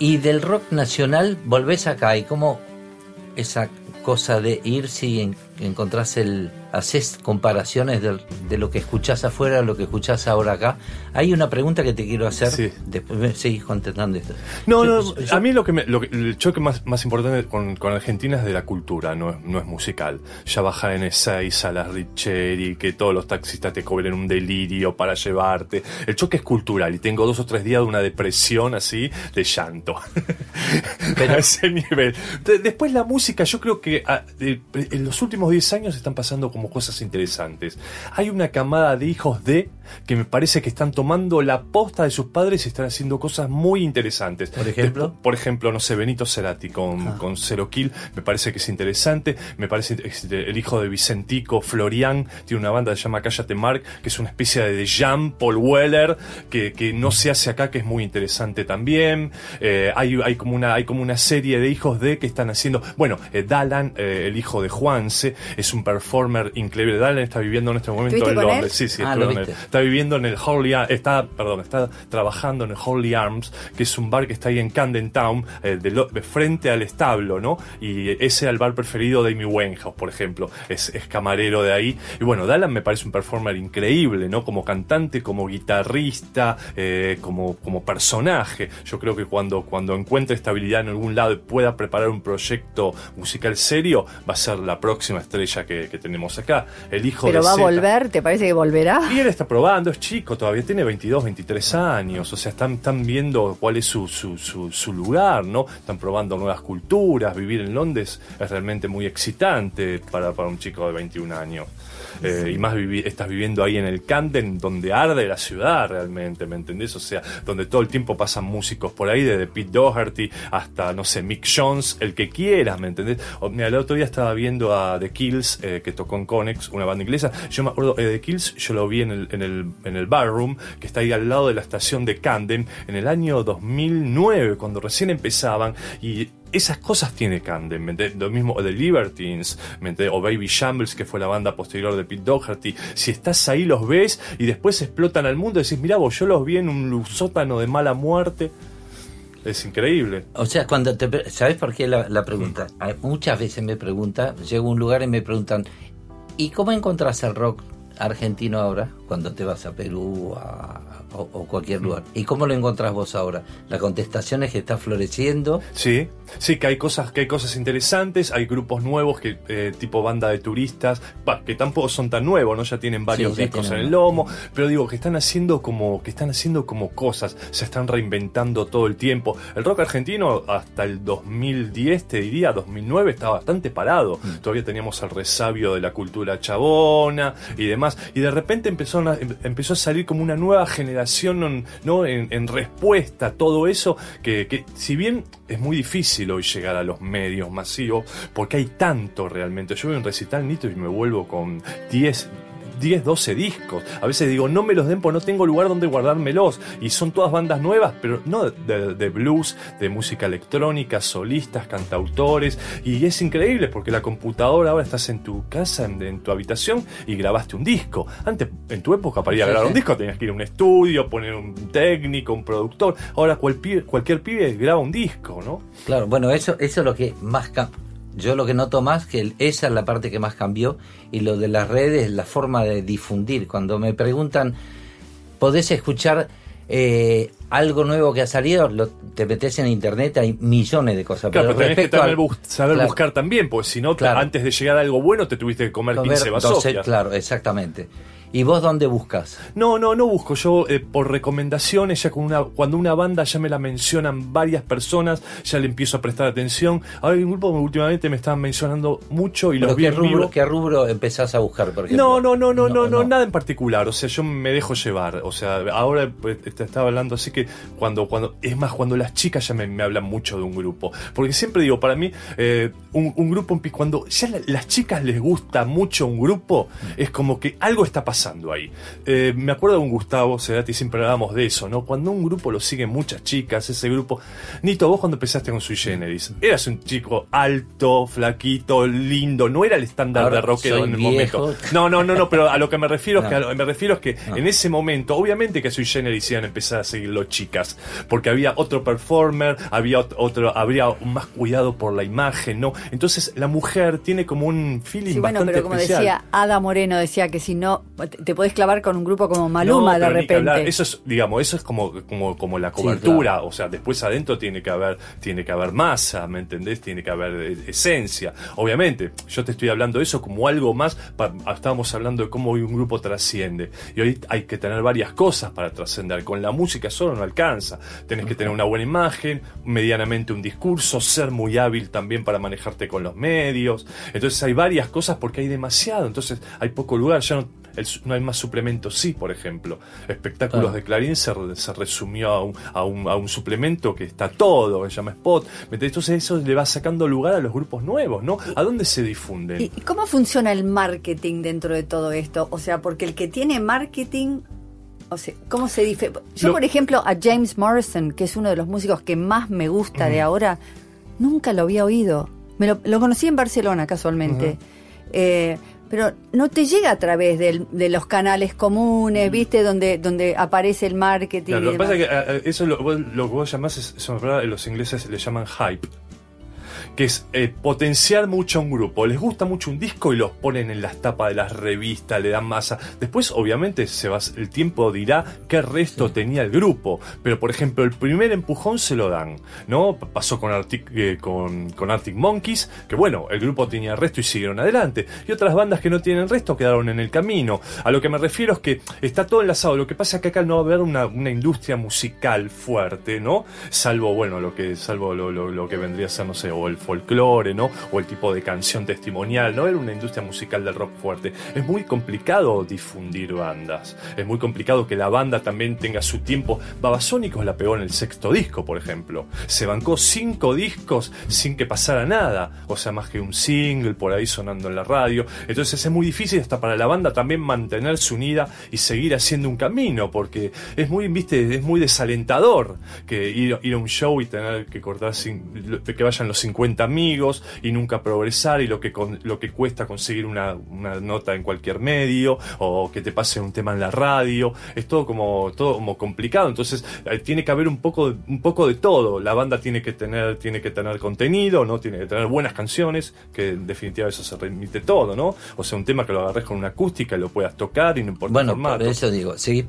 Y del rock nacional volvés acá y como esa cosa de irse y en- encontrás el. haces comparaciones de, lo que escuchás afuera a lo que escuchás ahora acá. Hay una pregunta que te quiero hacer. Sí. Después me seguís contestando esto. No, Yo- no, yo- a mí lo que, me- lo que- el choque más, más importante con, con Argentina es de la cultura, no es, no es musical. Ya bajar en Ezeiza, las Richeri, que todos los taxistas te cobren un delirio para llevarte. El choque es cultural y tengo dos o tres días de una depresión así de llanto. *laughs* Pero- a ese nivel. De- después la música, yo creo que ah, de- en los últimos 10 años están pasando como cosas interesantes. Hay una camada de hijos de que me parece que están tomando la posta de sus padres y están haciendo cosas muy interesantes. Por ejemplo? Por ejemplo, no sé, Benito Cerati con, Ah. con Zero Kill, me parece que es interesante. Me parece el hijo de Vicentico, Florian, tiene una banda que se llama Cállate Mark, que es una especie de Jam, Paul Weller, que, que no se hace acá, que es muy interesante también. Eh, hay, hay, como una, hay como una serie de hijos de que están haciendo. Bueno, eh, Dalan, eh, el hijo de Juanse, es un performer increíble. Dalan está viviendo en este momento ¿Estuviste en él? Londres. Sí, sí, Ah, lo. Está viviendo en el Holy Ar- está, perdón, está trabajando en el Holy Arms, que es un bar que está ahí en Camden Town, eh, de, lo- de frente al establo, ¿no? Y ese era el bar preferido de Amy Winehouse, por ejemplo. Es, es camarero de ahí. Y bueno, Dallan me parece un performer increíble, ¿no? Como cantante, como guitarrista, eh, como, como personaje. Yo creo que cuando, cuando encuentre estabilidad en algún lado y pueda preparar un proyecto musical serio, va a ser la próxima estrella que, que tenemos acá. El hijo Pero de va a volver, ¿te parece que volverá? Y él está probando, es chico, todavía tiene 22, 23 años, o sea, están, están viendo cuál es su, su, su, su lugar, ¿no? Están probando nuevas culturas, vivir en Londres es realmente muy excitante para, para un chico de 21 años. Eh, y más vivi- estás viviendo ahí en el Camden, donde arde la ciudad realmente, ¿me entendés? O sea, donde todo el tiempo pasan músicos por ahí, desde Pete Doherty hasta, no sé, Mick Jones, el que quieras, ¿me entendés? O, mira, el otro día estaba viendo a The Kills, eh, que tocó en Conex, una banda inglesa. Yo me acuerdo, eh, The Kills, yo lo vi en el, en, el, en el barroom, que está ahí al lado de la estación de Camden, en el año 2009, cuando recién empezaban, y esas cosas tiene Camden, ¿me? Lo mismo The Libertines, ¿me? O Baby Shambles, que fue la banda posterior de Pete Doherty. Si estás ahí, los ves y después explotan al mundo y decís, mirá vos, yo los vi en un sótano de mala muerte. Es increíble. O sea, cuando te. ¿Sabes por qué la, la pregunta? Hay- Muchas veces me pregunta, llego a un lugar y me preguntan, ¿y cómo encontrás el rock argentino ahora? Cuando te vas a Perú a- o, o cualquier lugar. ¿Y cómo lo encontrás vos ahora? La contestación es que está floreciendo. Sí, sí, que hay cosas, que hay cosas interesantes, hay grupos nuevos que eh, tipo banda de turistas, bah, que tampoco son tan nuevos, ¿no? Ya tienen varios ya discos en el lomo, pero digo que están haciendo como, que están haciendo como cosas, se están reinventando todo el tiempo. El rock argentino hasta el 2010, te diría, 2009, estaba bastante parado. Mm. Todavía teníamos el resabio de la cultura chabona y demás, y de repente empezó empezó a salir como una nueva generación, ¿no? En, respuesta a todo eso, que, que si bien es muy difícil hoy llegar a los medios masivos, porque hay tanto realmente. Yo veo un recital Nito y me vuelvo con 10 10, 12 discos. A veces digo, no me los den porque no tengo lugar donde guardármelos. Y son todas bandas nuevas, pero no de, de blues, de música electrónica, solistas, cantautores. Y es increíble porque la computadora ahora estás en tu casa, en, en tu habitación y grabaste un disco. Antes, en tu época, para ir a grabar un disco tenías que ir a un estudio, poner un técnico, un productor. Ahora cual pibe- cualquier pibe graba un disco, ¿no? Claro, bueno, eso, eso es lo que más Yo lo que noto más que esa es la parte que más cambió y lo de las redes, la forma de difundir. Cuando me preguntan, ¿podés escuchar eh, algo nuevo que ha salido? Lo- te metes en internet, hay millones de cosas. Claro, pero tenés que al- bus- saber Claro. buscar también, porque si no, Claro. antes de llegar a algo bueno te tuviste que comer Comer 15 doce- vasofias. claro, exactamente. ¿Y vos dónde buscas? No, no, no busco. Yo eh, por recomendaciones, ya con una, cuando una banda ya me la mencionan varias personas, ya le empiezo a prestar atención. Ahora hay un grupo que últimamente me estaban mencionando mucho y ¿Pero los qué, rubro, vivo. ¿Qué rubro empezás a buscar, por ejemplo? No, no, no, no, no, no, nada en particular. O sea, yo me dejo llevar. O sea, ahora pues, te estaba hablando así que cuando, cuando, es más, cuando las chicas ya me, me hablan mucho de un grupo. Porque siempre digo, para mí, eh, un, un grupo, cuando ya la- las chicas les gusta mucho un grupo, es como que algo está pasando pasando ahí? Eh, me acuerdo de un Gustavo Cerati, siempre hablábamos de eso, ¿no? Cuando un grupo lo siguen muchas chicas, ese grupo. Nito, vos cuando empezaste con Sui Generis, eras un chico alto, flaquito, lindo, no era el estándar Ahora de rockero soy en el viejo. momento. No, no, no, no, pero a lo que me refiero es que, a lo- me refiero es que en ese momento, obviamente que Sui Generis iban a empezar a seguirlo chicas, porque había otro performer, había ot- otro, habría más cuidado por la imagen, ¿no? Entonces la mujer tiene como un feeling Sí, bueno, bastante pero como especial. decía Ada Moreno, decía que si no, te, podés clavar con un grupo como Maluma No, de repente. Eso es, digamos, eso es como, como, como la cobertura. O sea, después adentro tiene que haber, tiene que haber masa, ¿me entendés? Tiene que haber eh, esencia. Obviamente, yo te estoy hablando de eso como algo más. pa- estábamos hablando de cómo hoy un grupo trasciende. Y hoy hay que tener varias cosas para trascender. Con la música solo no alcanza. Tenés que tener una buena imagen, medianamente un discurso, ser muy hábil también para manejarte con los medios. Entonces hay varias cosas porque hay demasiado. Entonces hay poco lugar. Ya no, el no hay más suplementos, sí, por ejemplo. Espectáculos Claro. de Clarín se, se resumió a un, a, un, a un suplemento que está todo, que se llama Spot. Entonces eso le va sacando lugar a los grupos nuevos, ¿no? ¿A dónde se difunden? ¿Y cómo funciona el marketing dentro de todo esto? O sea, porque el que tiene marketing, o sea, ¿cómo se dice? Yo, Lo- por ejemplo, a James Morrison, que es uno de los músicos que más me gusta de ahora, nunca lo había oído. Me lo, lo conocí en Barcelona, casualmente. Eh, pero no te llega a través del- de los canales comunes, ¿viste? Donde, donde aparece el marketing. Claro, y lo que pasa es que eh, eso lo, vos- lo que vos llamás, es, verdad, los ingleses le llaman hype. Que es eh, potenciar mucho a un grupo. Les gusta mucho un disco y los ponen en las tapas de las revistas, le dan masa. Después, obviamente, se va, el tiempo dirá qué resto tenía el grupo. Pero, por ejemplo, el primer empujón se lo dan. ¿no? Pasó con Arctic, eh, con, con Arctic Monkeys, que bueno, el grupo tenía resto y siguieron adelante. Y otras bandas que no tienen resto quedaron en el camino. A lo que me refiero es que está todo enlazado. Lo que pasa es que acá no va a haber una, una industria musical fuerte, ¿no? Salvo, bueno, lo que, salvo lo, lo- lo que vendría a ser, no sé, o el folclore, ¿no? O el tipo de canción testimonial, ¿no? Era una industria musical del rock fuerte. Es muy complicado difundir bandas. Es muy complicado que la banda también tenga su tiempo. Babasónicos la pegó en el sexto disco, por ejemplo. Se bancó cinco discos sin que pasara nada. O sea, más que un single por ahí sonando en la radio. Entonces es muy difícil hasta para la banda también mantenerse unida y seguir haciendo un camino. Porque es muy, viste, es muy desalentador que ir, a un show y tener que cortar sin- que vayan los 50 amigos y nunca progresar y lo que con- lo que cuesta conseguir una, una nota en cualquier medio o que te pase un tema en la radio. Es todo como todo como complicado. Entonces eh, tiene que haber un poco un poco de todo. La banda tiene que tener tiene que tener contenido no tiene que tener buenas canciones que en definitiva eso se remite todo no o sea un tema que lo agarres con una acústica y lo puedas tocar y no importa Bueno, el formato. por eso digo, seguís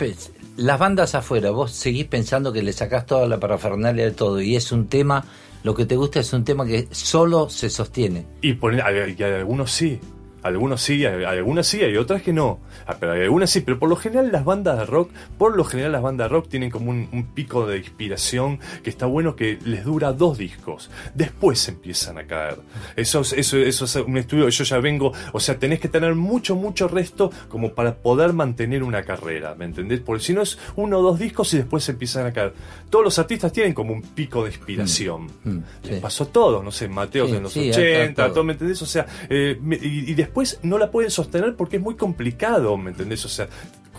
las bandas afuera, vos seguís pensando que le sacás toda la parafernalia de todo y es un tema, lo que te gusta es un tema que solo se sostiene. Y, hay- y algunos sí. Algunos sí, algunas sí, hay otras que no. Ah, pero hay algunas sí, pero por lo general las bandas de rock, por lo general las bandas de rock tienen como un, un pico de inspiración que está bueno que les dura dos discos. Después empiezan a caer. Eso, es- eso, eso es un estudio yo ya vengo, o sea, tenés que tener mucho, mucho resto como para poder mantener una carrera, ¿me entendés? Porque si no es uno o dos discos y después empiezan a caer. Todos los artistas tienen como un pico de inspiración. Mm, Les sí. pasó todo, no sé, Mateos Sí, en los sí, acá 80, todo. todo, ¿me entendés? O sea, eh, y después no la pueden sostener porque es muy complicado, ¿me entendés? O sea,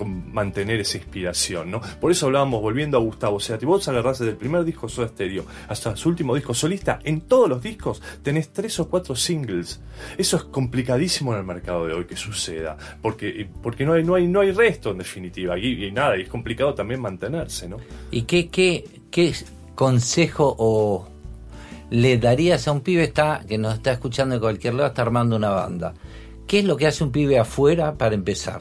mantener esa inspiración, ¿no? Por eso hablábamos, volviendo a Gustavo, o sea, si vos agarrás desde el primer disco Soda Stereo hasta su último disco solista, en todos los discos tenés tres o cuatro singles. Eso es complicadísimo en el mercado de hoy que suceda, porque, porque no, hay, no, hay, no hay resto en definitiva, y, y nada, y es complicado también mantenerse, ¿no? ¿Y qué, qué, qué consejo o le darías a un pibe está, que nos está escuchando de cualquier lado, está armando una banda? ¿Qué es lo que hace un pibe afuera para empezar?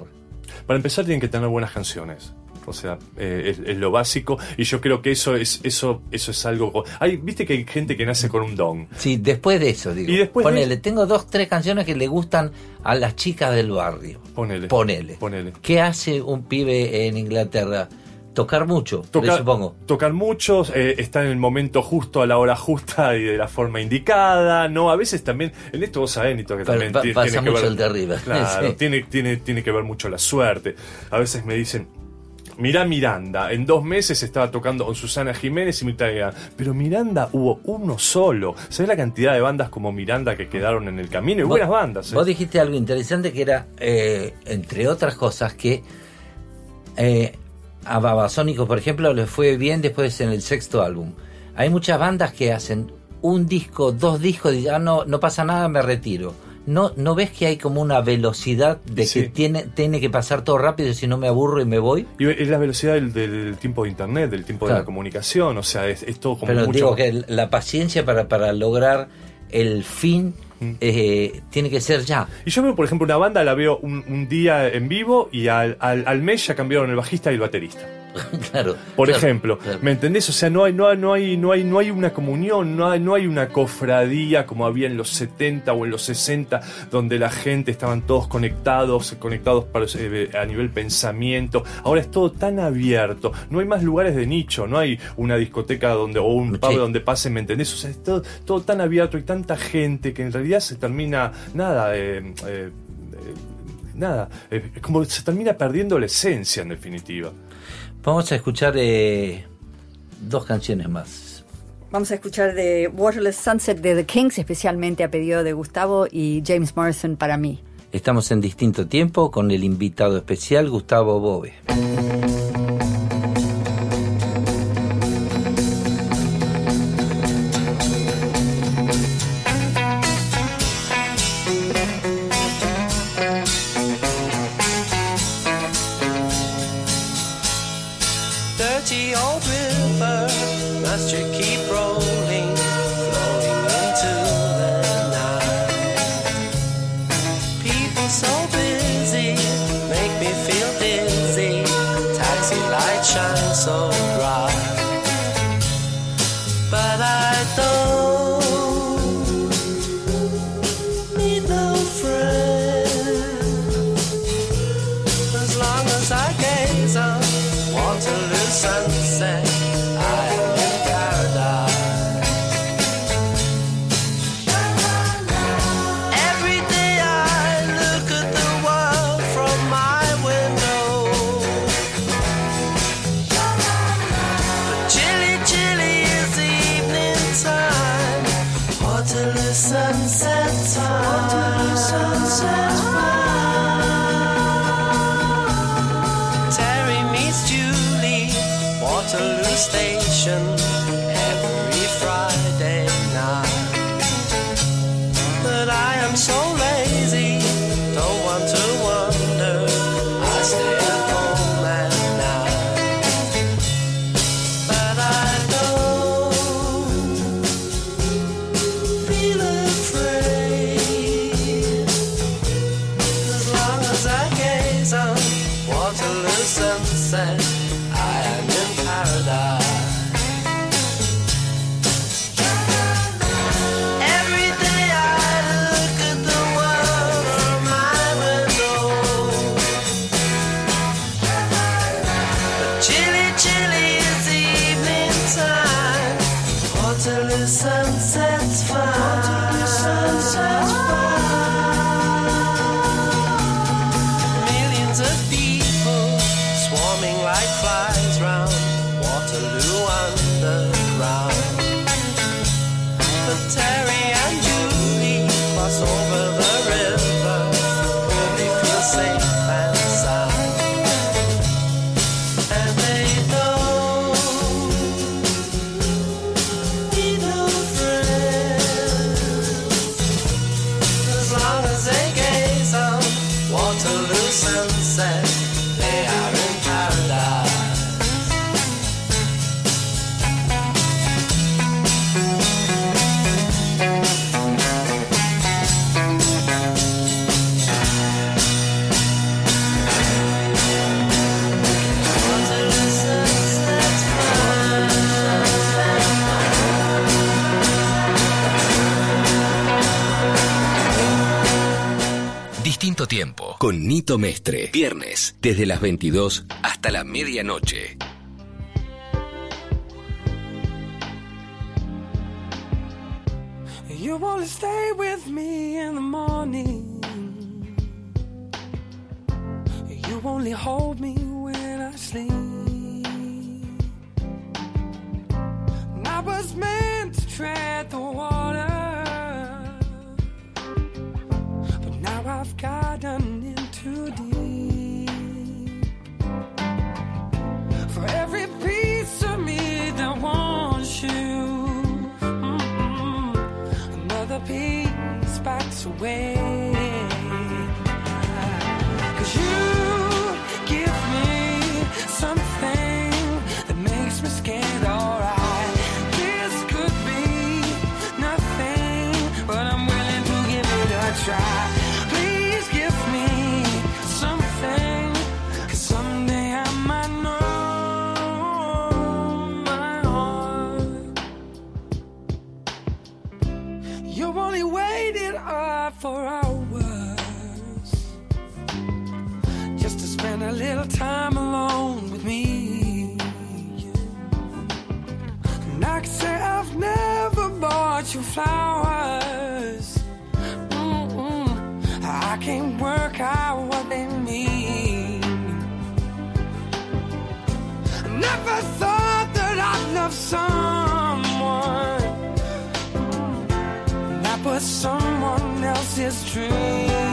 Para empezar tienen que tener buenas canciones. O sea, eh, es, es lo básico y yo creo que eso es eso eso es algo. Hay, viste que hay gente que nace con un don. Sí, después de eso, digo. Y después de ponele, eso- tengo dos, tres canciones que le gustan a las chicas del barrio. Ponele. Ponele. Ponele. ¿Qué hace un pibe en Inglaterra? Tocar mucho, Tocar, supongo. tocar mucho, eh, estar en el momento justo, a la hora justa y de la forma indicada, ¿no? A veces también, en esto vos sabés, Nito, que Pero también pa- ti- pasa tiene que mucho ver. el de arriba. *laughs* Claro, Sí. tiene, tiene, tiene que ver mucho la suerte. A veces me dicen, Mirá Miranda, en dos meses estaba tocando con Susana Jiménez y Mirta. Pero Miranda hubo uno solo. ¿Sabés la cantidad de bandas como Miranda que quedaron en el camino? Y buenas bandas. ¿eh? Vos dijiste algo interesante que era, eh, entre otras cosas, que eh, a Babasónicos, por ejemplo, le fue bien después en el sexto álbum. Hay muchas bandas que hacen un disco, dos discos y ya no, no pasa nada, me retiro. No, ¿No ves que hay como una velocidad de Sí. que tiene, tiene que pasar todo rápido si no me aburro y me voy? Y es la velocidad del, del tiempo de internet, del tiempo de la comunicación, o sea, es, es todo como Pero mucho... digo que la paciencia para, para lograr el fin. Eh, tiene que ser ya. Y yo veo, por ejemplo, una banda, la veo un, un día en vivo y al, al, al mes ya cambiaron el bajista y el baterista. *laughs* claro. Por claro, ejemplo, claro. ¿me entendés? O sea, no hay, no hay, no hay, no hay, no hay una comunión, no hay, no hay una cofradía como había en los 70 o en los 60, donde la gente estaban todos conectados, conectados para, eh, a nivel pensamiento. Ahora es todo tan abierto, no hay más lugares de nicho, no hay una discoteca donde o un pub Sí. donde pasen, ¿me entendés? O sea, es todo, todo tan abierto y tanta gente que en realidad se termina nada. eh, eh, eh, Nada, es como se termina perdiendo la esencia en definitiva. Vamos a escuchar eh, dos canciones más. Vamos a escuchar de Waterless Sunset de The Kings, especialmente a pedido de Gustavo y James Morrison para mí. Estamos en distinto tiempo con el invitado especial Gustavo Bove. Waterloo sunset's fine. Waterloo sunset's tiempo con Nito Mestre. Viernes, desde las 22 hasta la medianoche. You wanna stay with me in the morning. You only hold me when I sleep. Flowers. Mm-mm. I can't work out what they mean. Never thought that I'd love someone that was someone else's dream.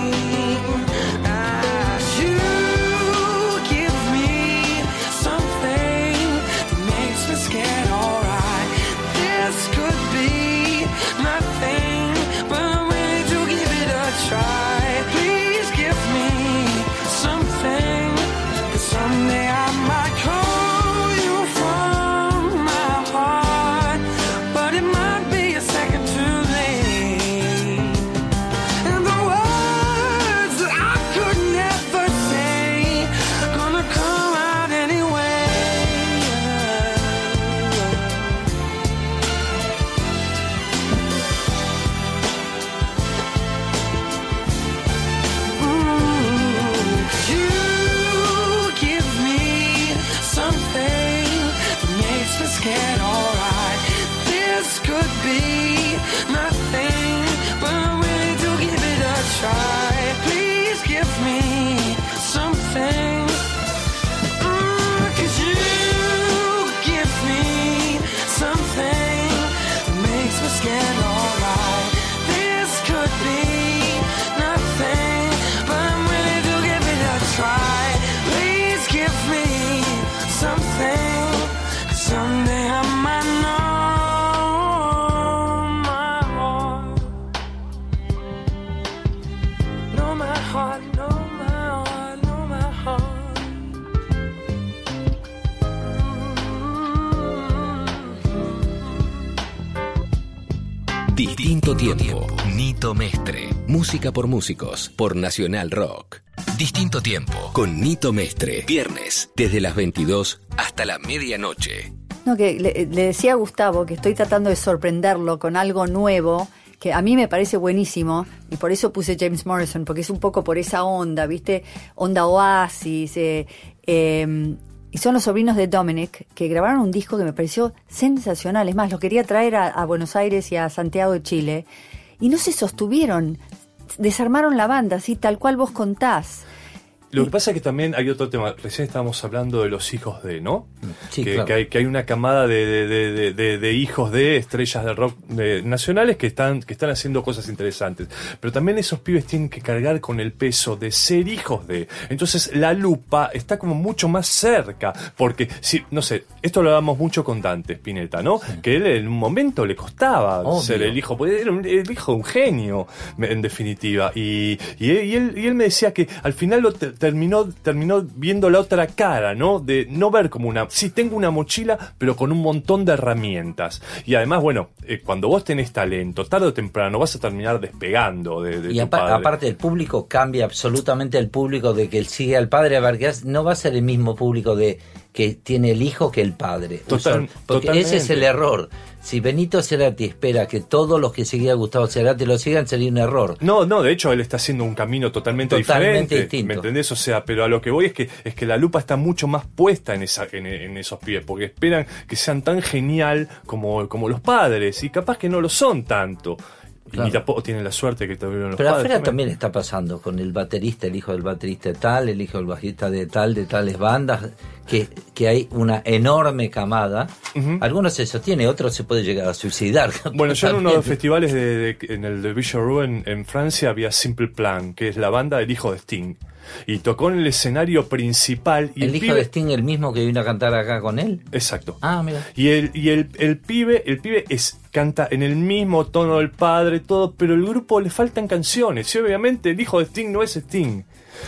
Música por músicos. Por Nacional Rock. Distinto tiempo. Con Nito Mestre. Viernes. Desde las 22 hasta la medianoche. No, que le, le decía a Gustavo que estoy tratando de sorprenderlo con algo nuevo que a mí me parece buenísimo y por eso puse James Morrison, porque es un poco por esa onda, ¿viste? Onda Oasis. eh, eh, y son los sobrinos de Dominic que grabaron un disco que me pareció sensacional. Es más, lo quería traer a, a Buenos Aires y a Santiago de Chile y no se sostuvieron. Desarmaron la banda, así tal cual vos contás. Lo que pasa es que también hay otro tema. Recién estábamos hablando de los hijos de, ¿no? Sí, que, claro. que hay, que hay una camada de, de- de- de- hijos de estrellas de rock de- nacionales que están, que están haciendo cosas interesantes. Pero también esos pibes tienen que cargar con el peso de ser hijos de. Entonces la lupa está como mucho más cerca. Porque, si, no sé, esto lo hablamos mucho con Dante Spinetta, ¿no? Que él en un momento le costaba Obvio. ser el hijo, porque era un- el hijo de un genio, en definitiva. Y, y, él, y él- y él me decía que al final lo te- terminó, terminó viendo la otra cara, ¿no? De no ver como una. Sí, tengo una mochila, pero con un montón de herramientas. Y además, bueno, eh, cuando vos tenés talento, tarde o temprano vas a terminar despegando de, de Y tu apa- padre. aparte el público cambia absolutamente el público de que él sigue al padre a ver qué hace. no va a ser el mismo público de que tiene el hijo que el padre. Total- porque ese es el error. Si Benito Cerati espera que todos los que seguían a Gustavo Cerati lo sigan, sería un error. No, no, de hecho él está haciendo un camino totalmente, Totalmente diferente. distinto. ¿Me entendés? O sea, pero a lo que voy es que es que la lupa está mucho más puesta en esa, en, en esos pies, porque esperan que sean tan genial como, como los padres, y capaz que no lo son tanto. Claro. Ni tampoco tienen la suerte que tuvieron los Pero padres. afuera también está pasando con el baterista, el hijo del baterista de tal, el hijo del bajista de tal, de tales bandas, que, que hay una enorme camada. Algunos se sostiene, otros se puede llegar a suicidar. *laughs* Bueno, yo en uno de los festivales de, de- en el de en, en Francia había Simple Plan, que es la banda del hijo de Sting. Y tocó en el escenario principal y el, ¿El hijo pibe- de Sting, el mismo que vino a cantar acá con él? Exacto. Ah, mira. Y el, y el, el pibe, el pibe es, canta en el mismo tono del padre, todo, pero el grupo le faltan canciones. Y obviamente el hijo de Sting no es Sting.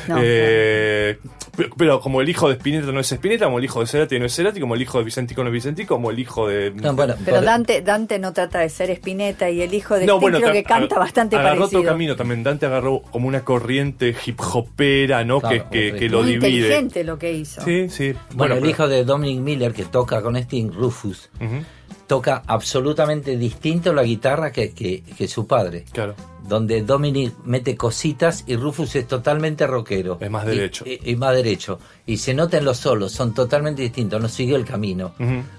No, Eh, pero, pero como el hijo de Spinetta no es Spinetta, como el hijo de Cerati no es Cerati, como el hijo de Vicentico no es Vicentico, como el hijo de... No, bueno, Pero Dante, Dante no trata de ser Spinetta y el hijo de No, Sting bueno, creo que canta bastante agarró parecido. otro camino también. Dante agarró como una corriente hip hopera, ¿no? Claro, que, que, que lo Muy divide. inteligente lo que hizo. Sí, sí. Bueno, el pero- hijo de Dominic Miller, que toca con Sting, Rufus, Ujú, toca absolutamente distinto la guitarra que, que, que su padre. Claro. Donde Dominic mete cositas y Rufus es totalmente rockero. Es más derecho. Y, y más derecho. Y se nota en los solos, son totalmente distintos, no siguió el camino.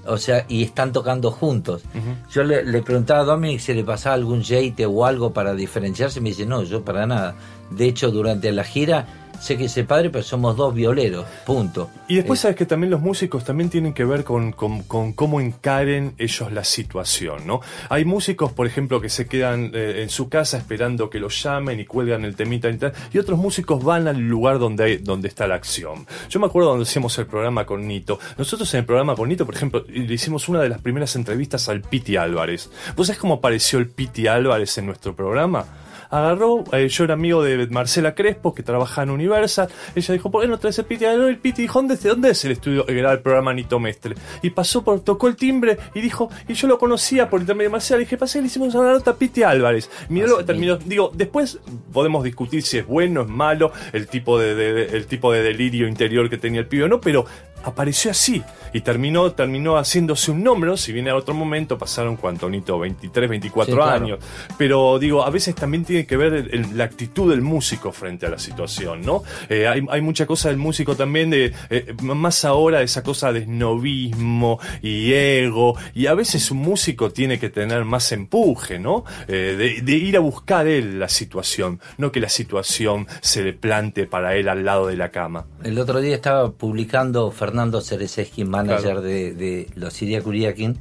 O sea, y están tocando juntos. Yo le, le preguntaba a Dominic si le pasaba algún jate o algo para diferenciarse. Me dice, no, yo para nada. De hecho, durante la gira, sé que es el padre, pero somos dos violeros. Punto. Y después Eh, sabes que también los músicos también tienen que ver con, con- con cómo encaren ellos la situación, ¿no? Hay músicos, por ejemplo, que se quedan eh, en su casa esperando que los llamen y cuelgan el temita y tal, y otros músicos van al lugar donde, hay- donde está la acción. Yo me acuerdo cuando hacíamos el programa con Nito. Nosotros en el programa con Nito, por ejemplo, le hicimos una de las primeras entrevistas al Piti Álvarez. ¿Vos sabés cómo apareció el Piti Álvarez en nuestro programa? Agarró, eh, yo era amigo de Marcela Crespo, que trabaja en Universal, ella dijo, ¿por qué no traes el Piti? Agarró el Piti dijo, ¿dónde, es- ¿dónde es el estudio que era el programa Nito Mestre? Y pasó por, tocó el timbre y dijo, y yo lo conocía por intermedio de Marcela, y dije, pasé, le hicimos una nota a Piti Álvarez. Miró lo que terminó, digo, después podemos discutir si es bueno, es malo, el tipo de, de- de- el tipo de delirio interior que tenía el pibe o no, pero apareció así y terminó terminó haciéndose un nombre, ¿no? si viene a otro momento pasaron cuánto Nito 23, 24 Sí, claro. años, pero digo, a veces también tiene que ver el- el- la actitud del músico frente a la situación, ¿no? Eh, hay, hay mucha cosa del músico también de, eh, más ahora esa cosa de snobismo y ego, y a veces un músico tiene que tener más empuje, ¿no? Eh, de, de ir a buscar él la situación, no que la situación se le plante para él al lado de la cama. El otro día estaba publicando Fernando Cerezeski, manager Claro. de, de los Siria Kuriakin,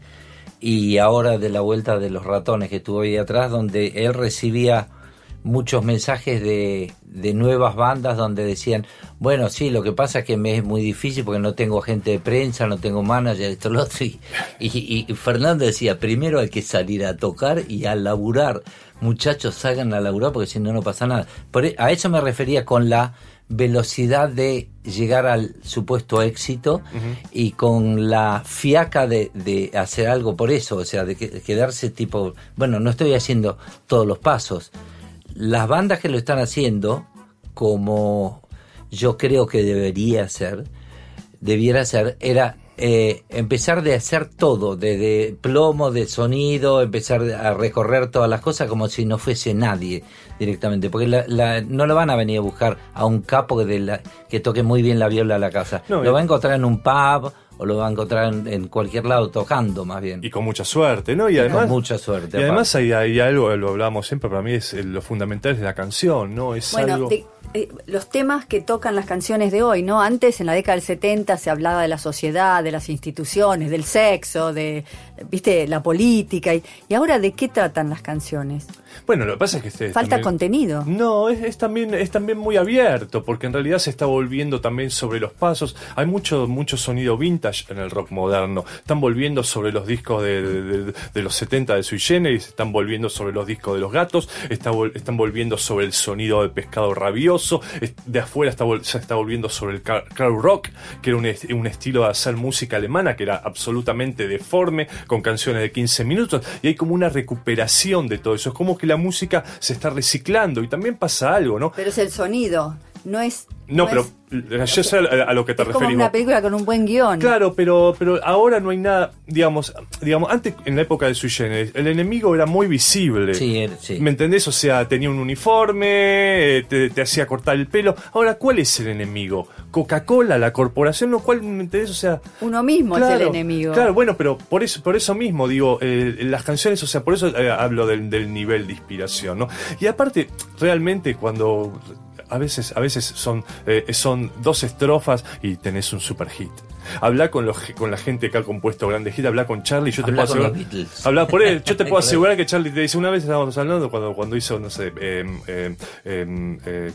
y ahora de la vuelta de los ratones que estuvo ahí atrás, donde él recibía muchos mensajes de, de nuevas bandas donde decían, bueno, sí, lo que pasa es que me es muy difícil porque no tengo gente de prensa, no tengo manager, esto, lo otro. Y, y- y Fernando decía, primero hay que salir a tocar y a laburar. Muchachos, salgan a laburar porque si no, no pasa nada. Por e- a eso me refería con la velocidad de llegar al supuesto éxito y con la fiaca de, de hacer algo por eso, o sea, de que- quedarse tipo, bueno, no estoy haciendo todos los pasos. Las bandas que lo están haciendo, como yo creo que debería ser, debiera ser, era eh, empezar de hacer todo, desde plomo, de sonido, empezar a recorrer todas las cosas como si no fuese nadie directamente, porque la- la- no lo van a venir a buscar a un capo que, de la- que toque muy bien la viola a la casa, No, lo va a encontrar en un pub o lo va a encontrar en, en cualquier lado tocando más bien. Y con mucha suerte, ¿no? Y Con además, mucha suerte. Y además hay, hay algo, lo hablamos siempre, para mí es eh, lo fundamental es la canción, ¿no? Es Bueno, algo... de- eh, los temas que tocan las canciones de hoy, ¿no? Antes, en la década del 70, se hablaba de la sociedad, de las instituciones, del sexo, de, viste, la política. Y, y ahora, ¿de qué tratan las canciones? Bueno, lo que pasa es que este Falta también- contenido. No, es, es también es también muy abierto, porque en realidad se está volviendo también sobre los pasos. Hay mucho mucho sonido vintage en el rock moderno. Están volviendo sobre los discos de, de- de- de los 70 de Sui Generis, están volviendo sobre los discos de los gatos, está están volviendo sobre el sonido del pescado rabioso. De afuera está, se está volviendo sobre el crowd rock, que era un, un estilo de hacer música alemana que era absolutamente deforme, con canciones de 15 minutos. Y hay como una recuperación de todo eso. Es como que la música se está reciclando y también pasa algo, ¿no? Pero es el sonido, no es... No, pero es- Yo sé a, lo que te es como una película con un buen guion. Claro, pero, pero ahora no hay nada, digamos, digamos, antes en la época de Sui Generis, el enemigo era muy visible. Sí, sí. ¿Me entendés? O sea, tenía un uniforme, eh, te, te hacía cortar el pelo. Ahora, ¿cuál es el enemigo? ¿Coca-Cola, la corporación? ¿No? ¿Cuál, ¿Me entendés? O sea, Uno mismo es el enemigo. Claro, bueno, pero por eso, por eso mismo digo, eh, las canciones, o sea, por eso eh, hablo del, del nivel de inspiración, ¿no? Y aparte, realmente cuando a veces, a veces son, eh, son dos estrofas y tenés un super hit. Habla con los con la gente que ha compuesto grandes hits, habla con Charlie, yo te puedo asegurar. Habla por él, yo te *laughs* puedo asegurar que Charlie te dice, una vez estábamos hablando cuando, cuando hizo, no sé, em, em, em, eh,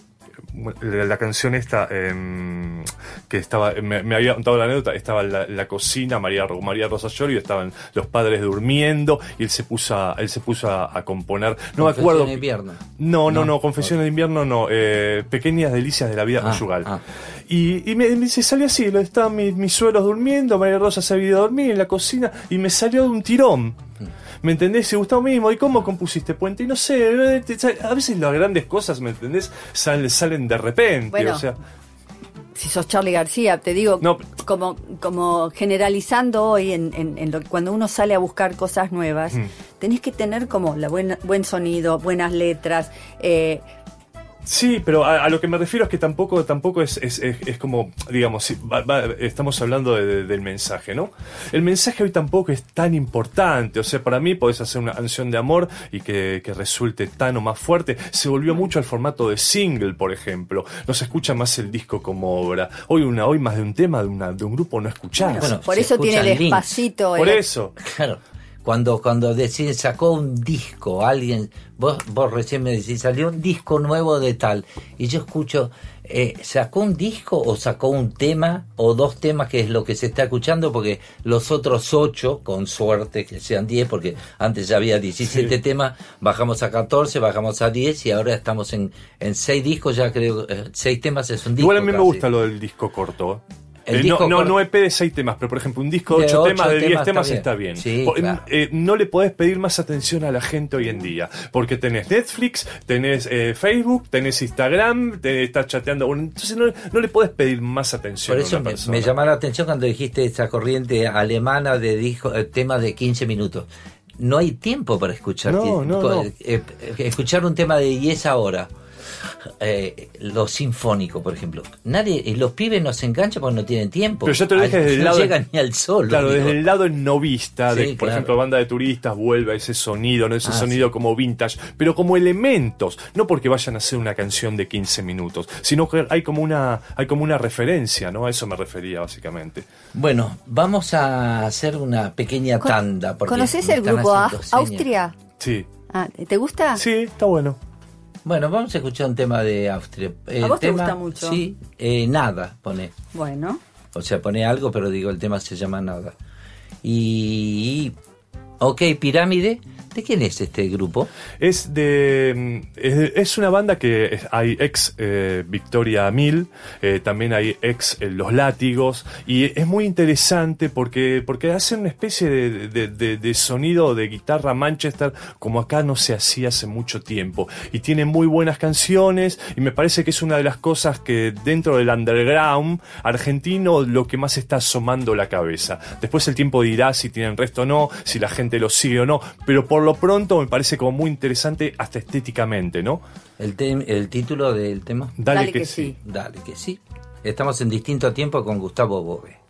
la, la canción esta em, que estaba me, me había contado la anécdota estaba en la, la cocina María María Rosa Llorio estaban los padres durmiendo y él se puso a, él se puso a, a componer no me acuerdo de invierno. no, no, No. no, Confesiones de invierno no, eh, Pequeñas delicias de la vida Ah, conyugal. ah. Y, y me, dice, salió así, lo- estaban mis, mis suelos durmiendo, María Rosa se había ido a dormir en la cocina y me salió de un tirón. ¿Me entendés? Y Gustavo mismo, ¿y cómo compusiste Puente? Y no sé, a veces las grandes cosas, ¿me entendés? Salen, salen de repente, Bueno. o sea... si sos Charlie García, te digo, No. como, como generalizando hoy, en, en- en lo- cuando uno sale a buscar cosas nuevas, Mm. tenés que tener como la buena, buen sonido, buenas letras. eh, Sí, pero a, a lo que me refiero es que tampoco, tampoco es, es, es- es como, digamos, si va- va- estamos hablando de- de- del mensaje, ¿no? El mensaje hoy tampoco es tan importante, o sea, para mí podés hacer una canción de amor y que, que resulte tan o más fuerte. Se volvió mucho al formato de single, por ejemplo. No se escucha más el disco como obra. Hoy una, hoy más de un tema de, una, de un grupo no escuchás. Bueno, por eso tiene links. despacito. por el- eso. *laughs* Claro. Cuando, cuando decís, sacó un disco, alguien, vos, vos recién me decís, salió un disco nuevo de tal, y yo escucho, eh, ¿sacó un disco o sacó un tema o dos temas que es lo que se está escuchando? Porque los otros ocho, con suerte que sean diez, porque antes ya había 17 temas, bajamos a 14, bajamos a 10 y ahora estamos en, en seis discos, ya creo, eh, seis temas es un disco. Igual a mí me gusta lo del disco corto. El Eh, disco no, no, no EP de 6 temas, pero por ejemplo un disco de De 8 ocho temas, de 10 temas temas está está bien. bien. Sí, Por- claro. eh, no le podés pedir más atención a la gente hoy en día, porque tenés Netflix, tenés eh, Facebook, tenés Instagram, te estás chateando, entonces no, no le podés pedir más atención Por a eso una me, persona. me llamó la atención cuando dijiste esa corriente alemana de disco, eh, temas de 15 minutos. No hay tiempo para escuchar. No, no, escuchar un tema de 10 ahora. Eh, lo sinfónico, por ejemplo. Nadie, y los pibes no se enganchan porque no tienen tiempo. Pero yo te lo dije Al- desde el no lado. llegan ni al sol. Claro, desde el lado novista, de, Sí, por claro. ejemplo, banda de turistas, vuelve a ese sonido, ¿no? Ese Ah, sonido como vintage, pero como elementos, no porque vayan a hacer una canción de 15 minutos, sino que hay como una, hay como una referencia, ¿no? A eso me refería básicamente. Bueno, vamos a hacer una pequeña tanda. porque ¿Conoces el grupo. Austria? Sí. Ah, ¿Te gusta? Sí, está bueno. Bueno, vamos a escuchar un tema de Austria. El ¿A vos te tema- gusta mucho? Sí, eh, nada, pone. Bueno. O sea, pone algo, pero digo, el tema se llama Nada. Y. Ok, Pirámide. ¿De quién es este grupo? Es de. mm, Es, de- es una banda que hay ex eh, Victoria Mil, eh, también hay ex eh, Los Látigos, y es muy interesante porque, porque hacen una especie de- de sonido de guitarra Manchester como acá no se hacía hace mucho tiempo. Y tiene muy buenas canciones, y me parece que es una de las cosas que dentro del underground argentino lo que más está asomando la cabeza. Después el tiempo dirá si tienen resto o no, si la gente lo sigue o no, pero por lo pronto me parece como muy interesante hasta estéticamente, ¿no? El, el título del tema. Dale, Dale que, que sí. sí. Dale, que sí. Estamos en distinto tiempo con Gustavo Bove.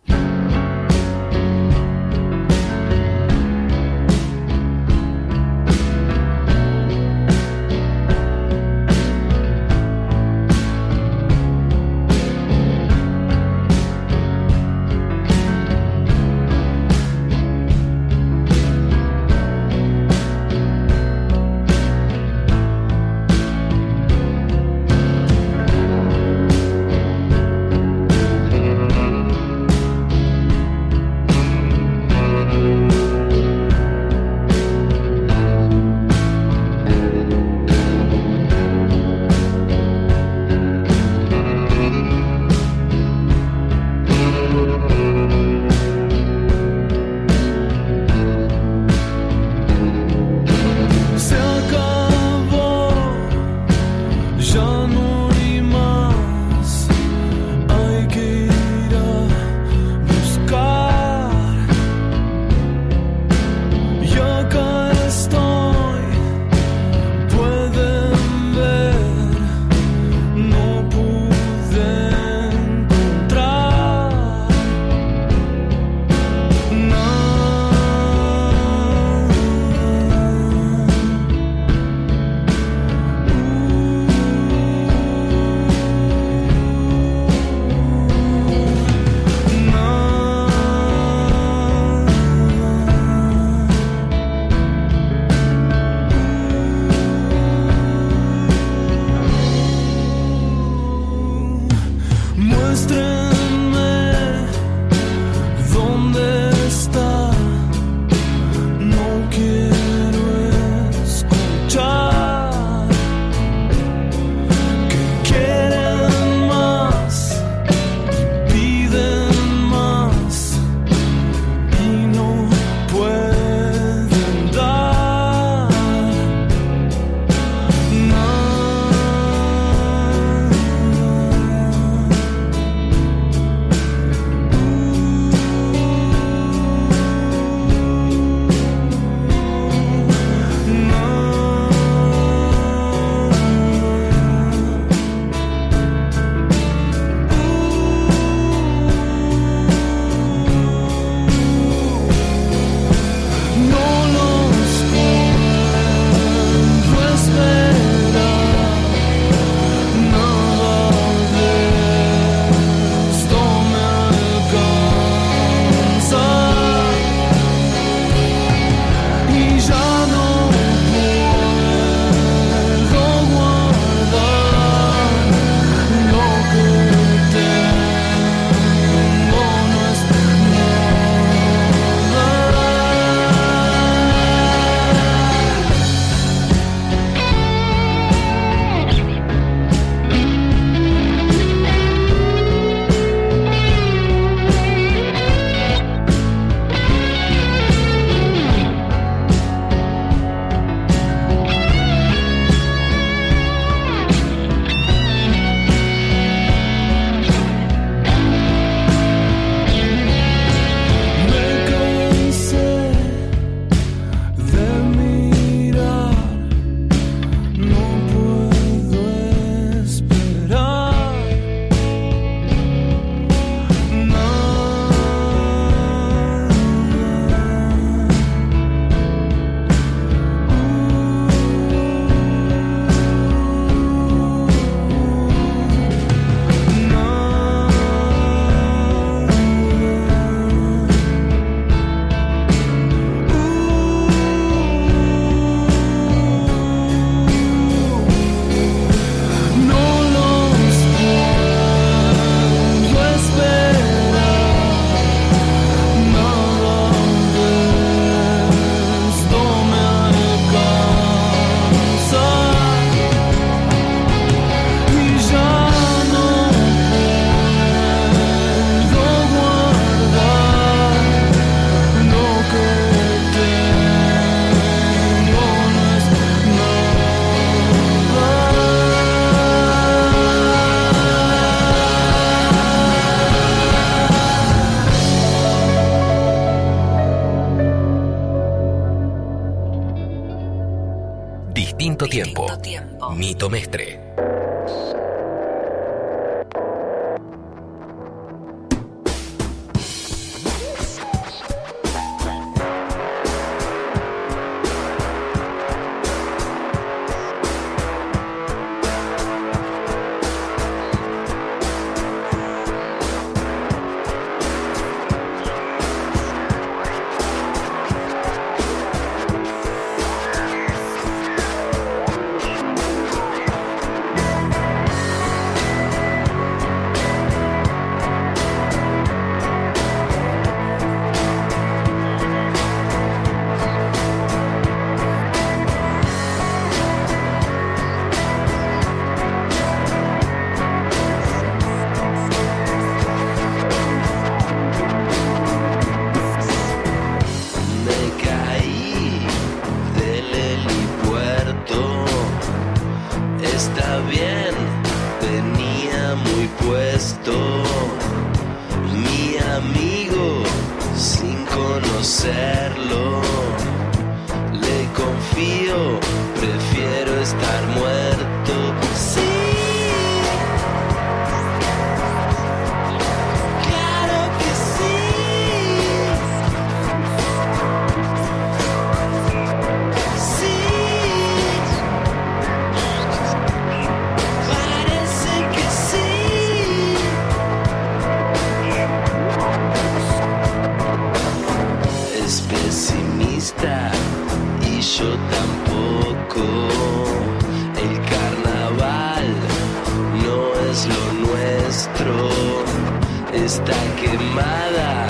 está quemada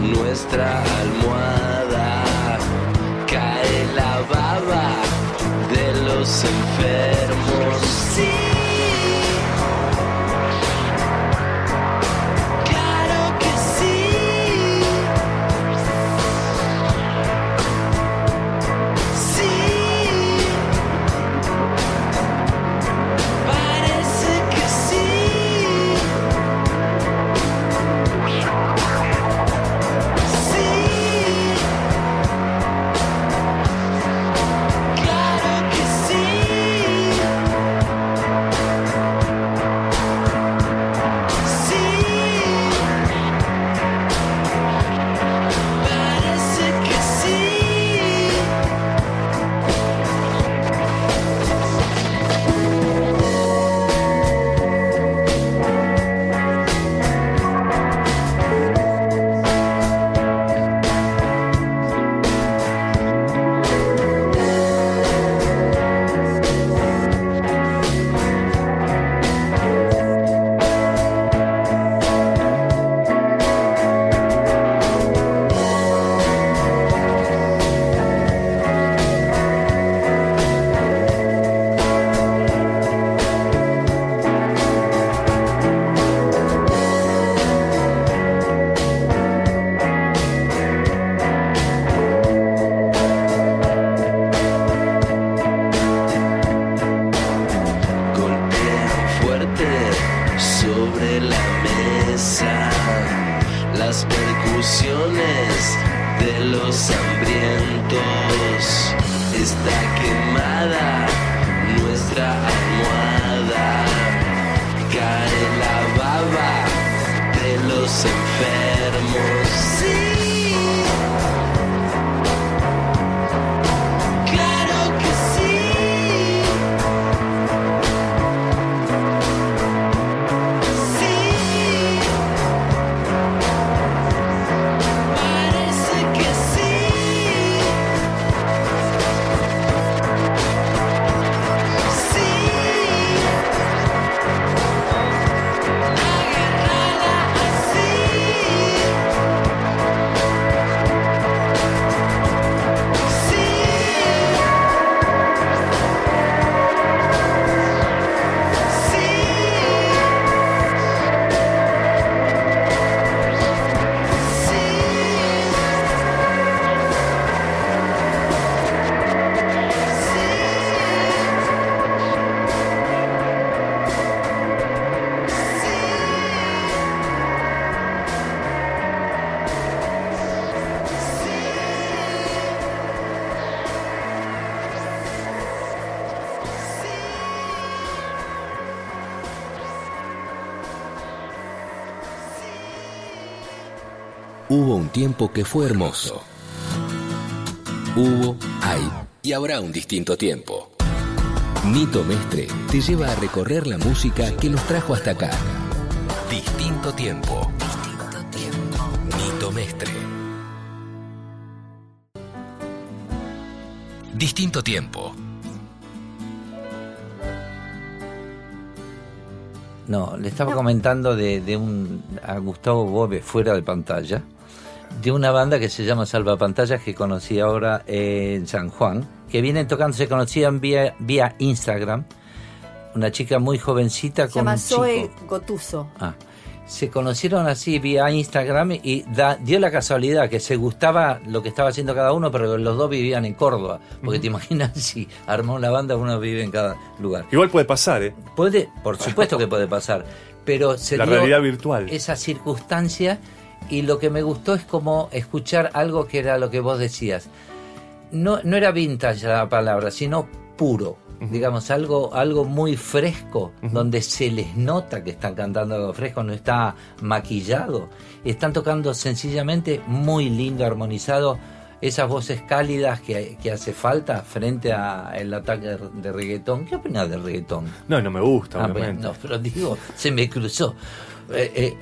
nuestra almohada, cae la baba de los enfermos. Hubo un tiempo que fue hermoso. Hubo, hay y habrá un distinto tiempo. Nito Mestre te lleva a recorrer la música que nos trajo hasta acá. Distinto tiempo. Distinto tiempo. Nito Mestre. Distinto tiempo. No, le estaba comentando de, de un a Gustavo Bobe fuera de pantalla, de una banda que se llama Salva Pantallas que conocí ahora en San Juan, que vienen tocando, se conocían vía, vía Instagram, una chica muy jovencita Se con llama un chico. Zoe Gotuso. Ah, se conocieron así vía Instagram y da- dio la casualidad que se gustaba lo que estaba haciendo cada uno, pero los dos vivían en Córdoba. Porque te imaginas si armó una banda, uno vive en cada lugar. Igual puede pasar, ¿eh? Puede, por supuesto que puede pasar, pero se La dio realidad virtual. esa circunstancia y lo que me gustó es como escuchar algo que era lo que vos decías. No, no era vintage la palabra, sino puro. Digamos, algo, algo muy fresco, donde se les nota que están cantando algo fresco, no está maquillado. Están tocando sencillamente muy lindo, armonizado, esas voces cálidas que, que hace falta frente al ataque de, reggaetón. ¿Qué opinas del reggaetón? No, no me gusta, Ah, obviamente. no, pero digo, se me cruzó. Eh, eh,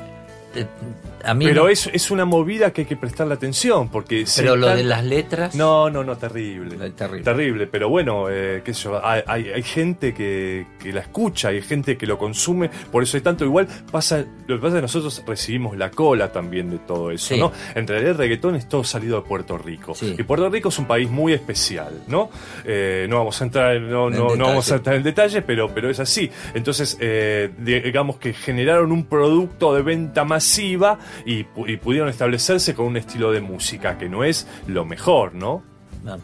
a mí Pero no- es, es una movida que hay que prestarle atención, porque... pero lo de las letras. No, no, no, terrible. Es terrible. pero bueno, eh, qué sé yo, hay, hay, hay gente que, que la escucha, hay gente que lo consume, por eso hay tanto. Igual pasa, lo que pasa es que nosotros recibimos la cola también de todo eso, Sí. ¿no? En realidad el reggaetón es todo salido de Puerto Rico. Sí. Y Puerto Rico es un país muy especial, ¿no? Eh, no vamos a entrar, en- no, En no, no vamos a entrar en detalle, pero, pero es así. Entonces, eh, digamos que generaron un producto de venta masiva y, pu- y pudieron establecerse con un estilo de música que no es lo mejor, ¿no? No.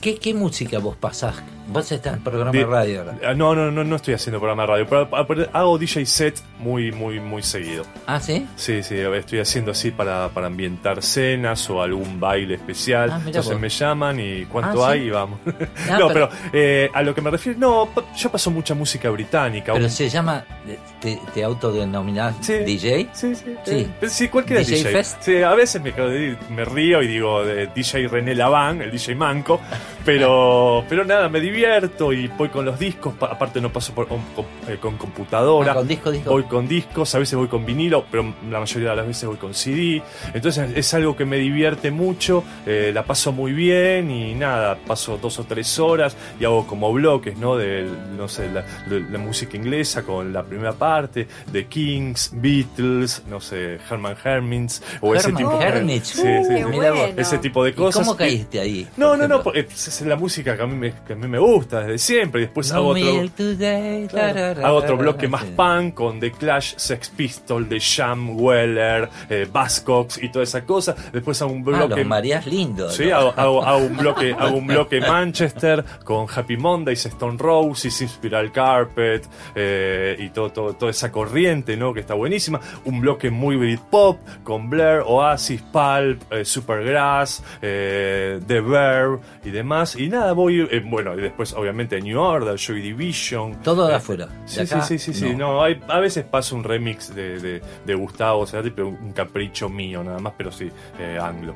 ¿Qué, ¿Qué música vos pasás? Vos estás en programa de, De- radio ahora. Ah, No, no, no, no estoy haciendo programa de radio, pero, pero hago DJ set muy, muy, muy seguido. ¿Ah, sí? Sí, sí, estoy haciendo así para, para ambientar cenas o algún baile especial. Ah, Entonces vos. me llaman y cuánto Ah, ¿sí? hay y vamos. Ah, *laughs* no, pero- pero, eh, a lo que me refiero, no, yo paso mucha música británica. Pero un- se llama, te, te autodenominás Sí. DJ. Sí, sí. Sí. Eh, sí, cualquiera DJ DJ. Fest. Sí, a veces me, me río y digo de DJ René Laván, el DJ Manco, *laughs* pero, pero nada, me divierto y voy con los discos, pa- aparte no paso por, con, con- eh, con computadora. Ah, con disco, disco. Voy con discos, a veces voy con vinilo, pero la mayoría de las veces voy con CD. Entonces es algo que me divierte mucho, eh, la paso muy bien y nada, paso dos o tres horas y hago como bloques, ¿no? De, no sé, la, de la música inglesa con la primera parte, de Kings, Beatles, no sé, Herman Hermits o ese Herman tipo Hermits. Sí, sí, sí. Bueno. Ese tipo de ¿Y cosas. ¿Cómo caíste ahí? No, no, no, porque es la música que a mí me, que a mí me gusta desde siempre y después No hago otro... Today, Claro. Hago otro bloque más punk con The Clash, Sex Pistol, The Jam, Weller, eh, Buzzcocks y toda esa cosa. Después hago un Ah, bloque. los Marías lindos. Sí, ¿no? hago, hago- hago un bloque, *laughs* hago un bloque Manchester con Happy Mondays, Stone Roses, Inspiral Carpet eh, y todo, todo, toda esa corriente, ¿no? Que está buenísima. Un bloque muy Britpop con Blair, Oasis, Pulp, eh, Supergrass, eh, The Verb y demás. Y nada, voy, bueno, y después obviamente New Order, Joy Division. Todo de Eh, afuera. De Sí, acá, sí, sí, sí, sí. no. No, hay, a veces paso un remix de, de, de Gustavo Cerati, pero un capricho mío nada más, pero sí, eh, anglo.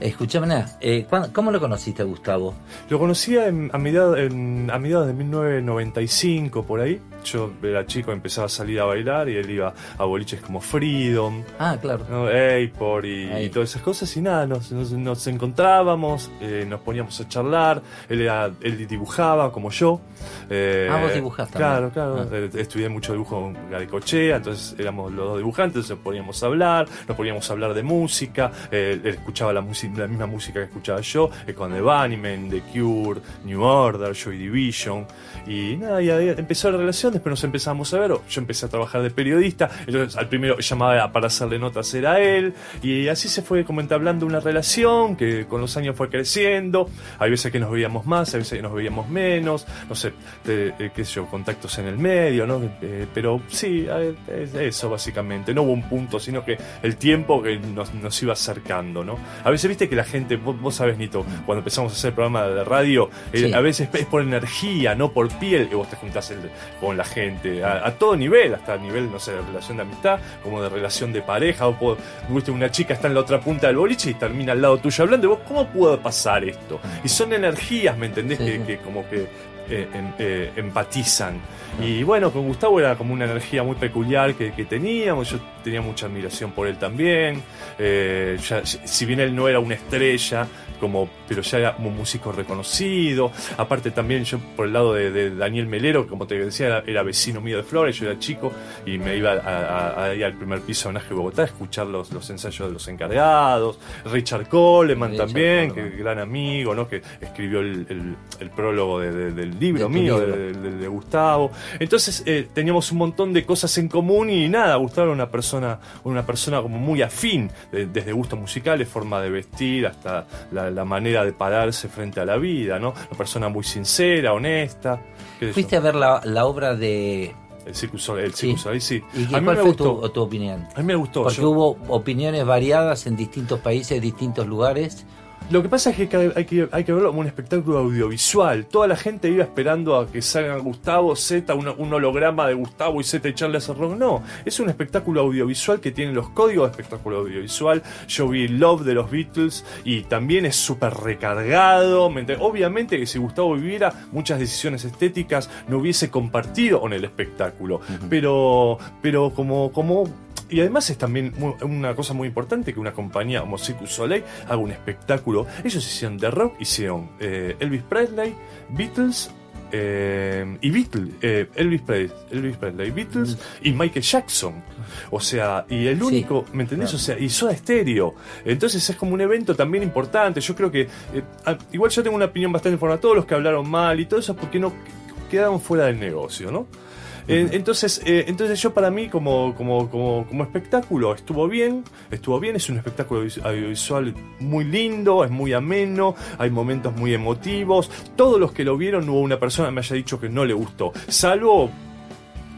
Escuchame, nada, eh, ¿cuándo- ¿cómo lo conociste, Gustavo? Lo conocía en- a, mediados, en- a mediados de 1995, por ahí. Yo era chico, empezaba a salir a bailar y él iba a boliches como Freedom, Ah, claro. ¿no? Apor y, todas esas cosas. Y nada, nos, nos- nos encontrábamos, eh, nos poníamos a charlar. Él, era, él dibujaba como yo. eh, Ah, vos dibujás Claro, claro. Ah. Eh, Estudié mucho dibujo en Garicochea, entonces éramos los dos dibujantes, nos poníamos a hablar, nos poníamos a hablar de música. eh, él escuchaba la, música la misma música que escuchaba yo, eh, con The Bunnymen, The Cure, New Order, Joy Division. Y nada, y empezó la relación, después nos empezamos a ver, yo empecé a trabajar de periodista, entonces al primero llamaba para hacerle notas era él, y así se fue como entablando una relación que con los años fue creciendo, hay veces que nos veíamos más, hay veces que nos veíamos menos, no sé, eh, qué sé yo, contactos en el medio, ¿no? Eh, pero sí, es eso básicamente, no hubo un punto, sino que el tiempo que nos, nos iba acercando, ¿no? A veces viste que la gente, vos, vos sabés, Nito, cuando empezamos a hacer programa de radio, eh, Sí. a veces es por energía, no por piel, y vos te juntás el- con la gente, a, a todo nivel, hasta a nivel, no sé, de relación de amistad, como de relación de pareja, o puedo- viste, una chica está en la otra punta del boliche y termina al lado tuyo hablando, y vos, ¿cómo puede pasar esto? Y son energías, ¿me entendés? Sí, que, que como que eh, em- eh, empatizan. Y bueno, con Gustavo era como una energía muy peculiar que, que teníamos, yo tenía mucha admiración por él también, Eh, ya- si bien él no era una estrella, como, pero ya era un músico reconocido. Aparte también yo por el lado de, de Daniel Melero, como te decía, era, era vecino mío de Flores, yo era chico y me iba a- a- ahí al primer piso de Naje Bogotá a escuchar los, los ensayos de los encargados. Richard Coleman Richard también, Coleman. que gran amigo, ¿no? que escribió el, el- el prólogo de- de- del libro De tu mío, libro. de, de- de Gustavo. Entonces eh, teníamos un montón de cosas en común y nada, Gustavo era una persona, una persona como muy afín, de- desde gustos musicales, forma de vestir, hasta la, la manera de pararse frente a la vida, ¿no? Una persona muy sincera, honesta. sé yo. Fuiste a ver la, la obra de... El Circus Soleil, Sí. Sí. ¿Y a mí cuál me fue gustó. tu, tu opinión? A mí me gustó. Porque yo- hubo opiniones variadas en distintos países, distintos lugares. Lo que pasa es que hay que, hay que, verlo como un espectáculo audiovisual. Toda la gente iba esperando a que salgan Gustavo, Z, un, un holograma de Gustavo y Z y Charles Rock. No, es un espectáculo audiovisual que tiene los códigos de espectáculo audiovisual. Yo vi Love de los Beatles y también es súper recargado. Obviamente que si Gustavo viviera, muchas decisiones estéticas no hubiese compartido con el espectáculo. Pero, pero como, como y además es también una cosa muy importante que una compañía como Circus Soleil haga un espectáculo. Ellos hicieron de rock, hicieron eh, Elvis Presley, Beatles eh, y Beatles, eh, Elvis, Presley, Elvis Presley, Beatles y Michael Jackson. O sea, y el Sí, único, ¿me entendés? claro. O sea, y Soda Stereo. Entonces es como un evento también importante. Yo creo que, eh, igual yo tengo una opinión bastante formada. Todos los que hablaron mal y todo eso, porque no quedaron fuera del negocio, ¿no? Eh, entonces, eh, entonces yo para mí como, como, como, como espectáculo estuvo bien, estuvo bien, es un espectáculo vis- audiovisual muy lindo, es muy ameno, hay momentos muy emotivos. Todos los que lo vieron no hubo una persona que me haya dicho que no le gustó, salvo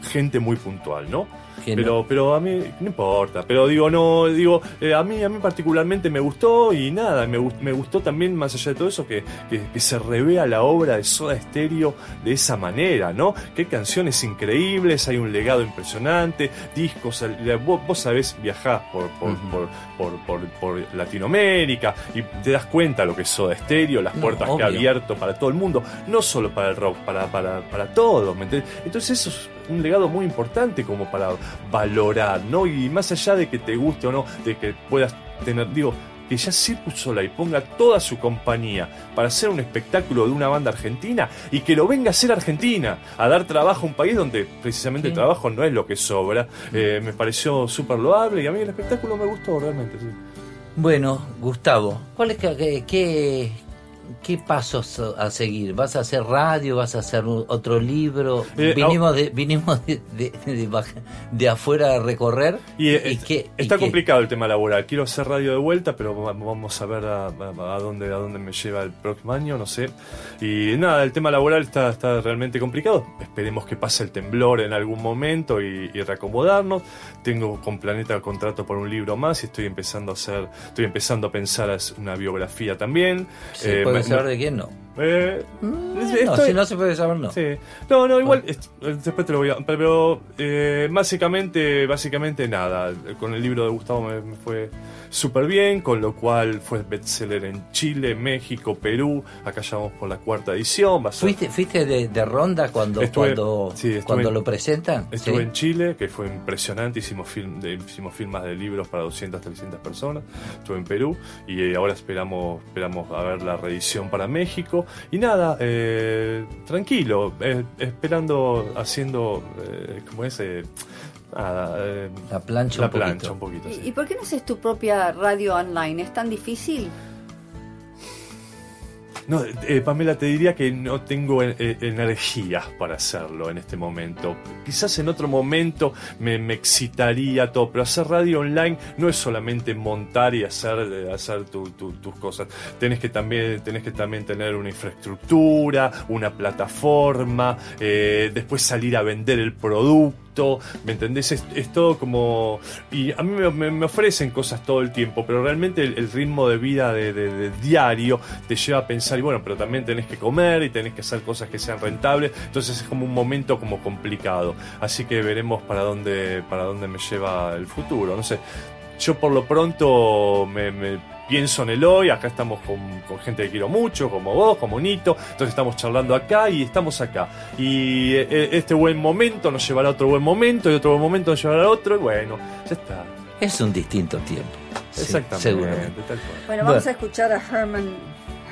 gente muy puntual, ¿no? Pero, no. pero a mí no importa. Pero digo, no, digo, eh, a mí, a mí particularmente me gustó y nada, me, me gustó también, más allá de todo eso, que, que, que se revea la obra de Soda Stereo de esa manera, ¿no? Qué canciones increíbles, hay un legado impresionante, discos, vos, vos sabés viajar por, por, por, por, por- por Latinoamérica y te das cuenta lo que es Soda Stereo, las No, puertas que ha abierto para todo el mundo, no solo para el rock, para, para, para todo, ¿me? Entonces eso es un legado muy importante como para valorar, ¿no? Y más allá de que te guste o no, de que puedas tener, digo, que ya Circus Soleil ponga toda su compañía para hacer un espectáculo de una banda argentina y que lo venga a hacer Argentina, a dar trabajo a un país donde precisamente el trabajo no es lo que sobra, eh, me pareció súper loable y a mí el espectáculo me gustó realmente, sí. Bueno, Gustavo, ¿cuál es que- que- qué, qué pasos a seguir? ¿Vas a hacer radio? ¿Vas a hacer otro libro? Eh, vinimos de, vinimos de, de, de afuera a recorrer. Y, eh, qué- y está qué? complicado el tema laboral. Quiero hacer radio de vuelta, pero va- vamos a ver a, a- dónde, a dónde me lleva el próximo año, no sé. Y nada, el tema laboral está, está realmente complicado. Esperemos que pase el temblor en algún momento y, y reacomodarnos. Tengo con Planeta contrato por un libro más y estoy empezando a hacer, estoy empezando a pensar una biografía también. ¿Se Eh, puede saber de quién no? eh, no, estoy- si no se puede saber, no. Sí. No, no, igual, est- después te lo voy a... Pero eh, básicamente, básicamente nada. Con el libro de Gustavo me, me fue súper bien, con lo cual fue bestseller en Chile, México, Perú. Acá ya vamos por la cuarta edición. A ¿Fuiste, fuiste de, de ronda cuando, Estuve- cuando, sí, estuve cuando en- lo presentan? Estuve Sí. en Chile, que fue impresionante, hicimos, film, de- hicimos filmas de libros para 200, 300 personas. Estuve en Perú y eh, ahora esperamos, esperamos a ver la reedición para México. Y nada, eh, tranquilo, eh, esperando, haciendo, ¿cómo es? Eh, La plancha la un poquito. plancha un poquito. sí. ¿Y, por qué no haces tu propia radio online? ¿Es tan difícil? No, eh, Pamela, te diría que no tengo eh, eh, energía para hacerlo en este momento. Quizás en otro momento me, me excitaría todo, pero hacer radio online no es solamente montar y hacer, eh, hacer tu- tu- tus cosas. Tenés que, también, tenés que también tener una infraestructura, una plataforma, eh, después salir a vender el producto. ¿Me entendés? Es, todo como... Y a mí me, ofrecen cosas todo el tiempo, pero realmente el, ritmo de vida de, de- de diario te lleva a pensar, y bueno, pero también tenés que comer y tenés que hacer cosas que sean rentables, entonces es como un momento como complicado. Así que veremos para dónde, para dónde me lleva el futuro, no sé. Yo por lo pronto me, me pienso en el hoy, acá estamos con, con gente que quiero mucho, como vos, como Nito, entonces estamos charlando acá y estamos acá. Y eh, este buen momento nos llevará a otro buen momento y otro buen momento nos llevará a otro y bueno, ya está. Es un distinto tiempo. Sí, Exactamente. seguramente. tal cual. Bueno, vamos Bueno. a escuchar a Herman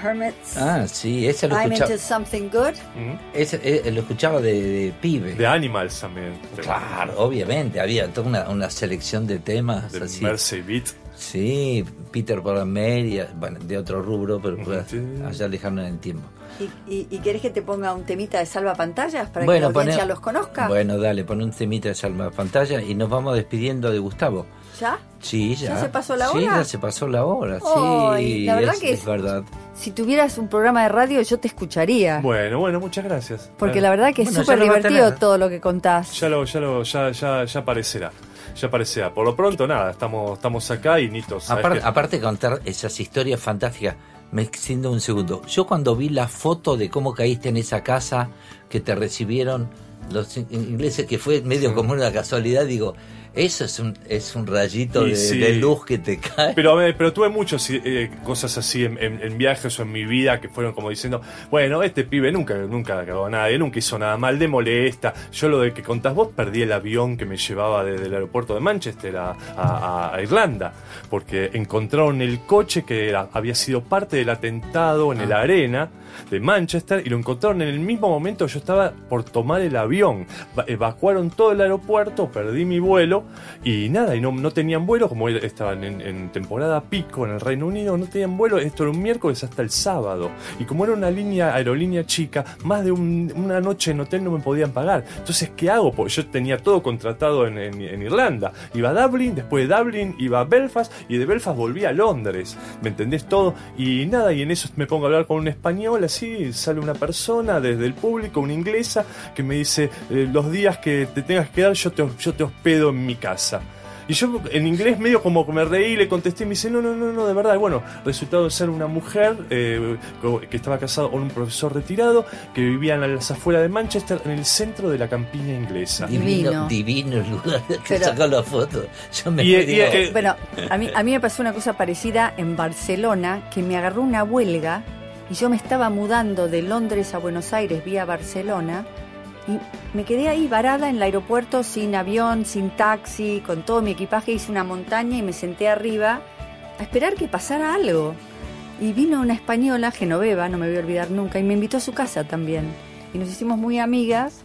Hermits. Ah, sí, ese lo I'm into escuchaba, something good. Mm. ese, eh, lo escuchaba de, de pibe. De Animals también. Claro, obviamente, había toda una, una selección de temas De así. Mercy Beat. Sí, Peter Paul y bueno, de otro rubro, pero pues, Sí. allá lejano en el tiempo. ¿Y, y, y querés que te ponga un temita de salva pantallas para Bueno, que la audiencia poné- los conozca? Bueno, dale, pon un temita de salva pantalla y nos vamos despidiendo de Gustavo. ¿Ya? Sí, ya. ¿Ya se pasó la Sí, hora? ya se pasó la hora, sí. la verdad es, que es es- verdad. Si tuvieras un programa de radio, yo te escucharía. Bueno, bueno, muchas gracias. porque la verdad que es Bueno, súper divertido todo lo que contás. Ya lo, ya lo, ya, ya, ya aparecerá. Ya aparecerá. Por lo pronto, nada, estamos, estamos acá y Nito, ¿sabes Aparte, aparte de contar esas historias fantásticas, me extiendo un segundo. Yo cuando vi la foto de cómo caíste en esa casa que te recibieron los in- ingleses, que fue medio como una casualidad, digo, eso es un, es un rayito de, sí. de luz que te cae. Pero, pero tuve muchas eh, cosas así en, en- en viajes o en mi vida que fueron como diciendo, bueno, este pibe nunca, nunca cagó a nadie, nunca hizo nada mal, de molesta. Yo lo de que contás vos, perdí el avión que me llevaba desde el aeropuerto de Manchester a, a- a Irlanda, porque encontraron el coche que era- había sido parte del atentado en el arena de Manchester y lo encontraron en el mismo momento yo estaba por tomar el avión. Va- Evacuaron todo el aeropuerto, perdí mi vuelo y nada, y no, no tenían vuelo, como estaban en, en temporada pico en el Reino Unido, no tenían vuelo, esto era un miércoles hasta el sábado. Y como era una línea, aerolínea chica, más de un- una noche en hotel no me podían pagar. Entonces, ¿qué hago? Porque yo tenía todo contratado en, en- en Irlanda. Iba a Dublin, después de Dublin iba a Belfast y de Belfast volví a Londres. ¿Me entendés todo? Y nada, y en eso me pongo a hablar con un español, así sale una persona desde el público, una inglesa, que me dice, eh, los días que te tengas que dar yo te, yo te hospedo en mi casa. Y yo en inglés medio como que me reí, le contesté y me dice, no, no, no, no, de verdad. Y bueno, resultado de ser una mujer eh, que estaba casada con un profesor retirado que vivía en las afueras de Manchester, en el centro de la campiña inglesa. Divino, Divino. lugar que Pero- sacó la foto. Yo me Y- eh, Bueno, a mí, a mí me pasó una cosa parecida en Barcelona, que me agarró una huelga y yo me estaba mudando de Londres a Buenos Aires vía Barcelona y me quedé ahí varada en el aeropuerto sin avión, sin taxi, con todo mi equipaje, hice una montaña y me senté arriba a esperar que pasara algo. Y vino una española, Genoveva, no me voy a olvidar nunca, y me invitó a su casa también. Y nos hicimos muy amigas,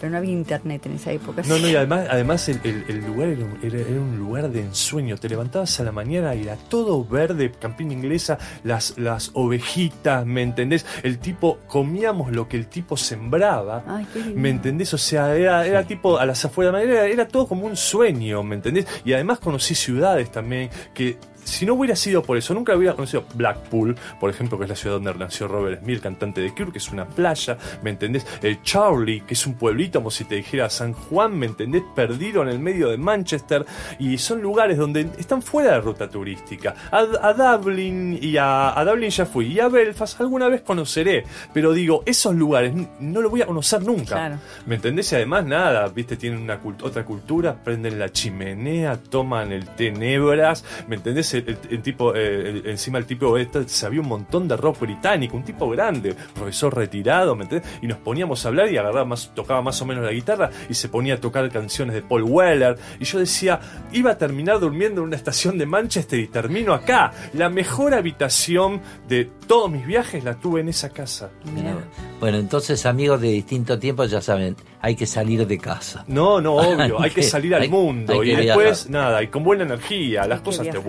pero no había internet en esa época. No, no, y además, además el, el- el lugar era un, era- era un lugar de ensueño. Te levantabas a la mañana y era todo verde, campiña inglesa, las, las ovejitas, ¿me entendés? El tipo, comíamos lo que el tipo sembraba. Ay, qué lindo. ¿Me entendés? O sea, era, era tipo a las afueras, era, era todo como un sueño, ¿me entendés? Y además conocí ciudades también que si no hubiera sido por eso, nunca hubiera conocido Blackpool, por ejemplo, que es la ciudad donde nació Robert Smith, cantante de Cure, que es una playa, ¿me entendés? El Charlie, que es un pueblito, como si te dijera San Juan, ¿me entendés? Perdido en el medio de Manchester, y son lugares donde están fuera de ruta turística. A, a Dublin, y a, a Dublin ya fui, y a Belfast alguna vez conoceré, pero digo, esos lugares no los voy a conocer nunca. Claro. ¿Me entendés? Y además nada, viste, tienen una cult- otra cultura, prenden la chimenea, toman el té nebras, ¿me entendés? El, tipo, eh, el- encima el tipo este, sabía un montón de rock británico, un tipo grande, profesor retirado, ¿me entendés? Y nos poníamos a hablar y agarraba más, tocaba más o menos la guitarra y se ponía a tocar canciones de Paul Weller. Y yo decía, iba a terminar durmiendo en una estación de Manchester y termino acá. La mejor habitación de todos mis viajes la tuve en esa casa. Mirá. Bueno, entonces amigos de distinto tiempo ya saben, hay que salir de casa. No, no, obvio, *laughs* hay que salir al hay- mundo hay y después viajar. nada, y con buena energía, las cosas te viajar.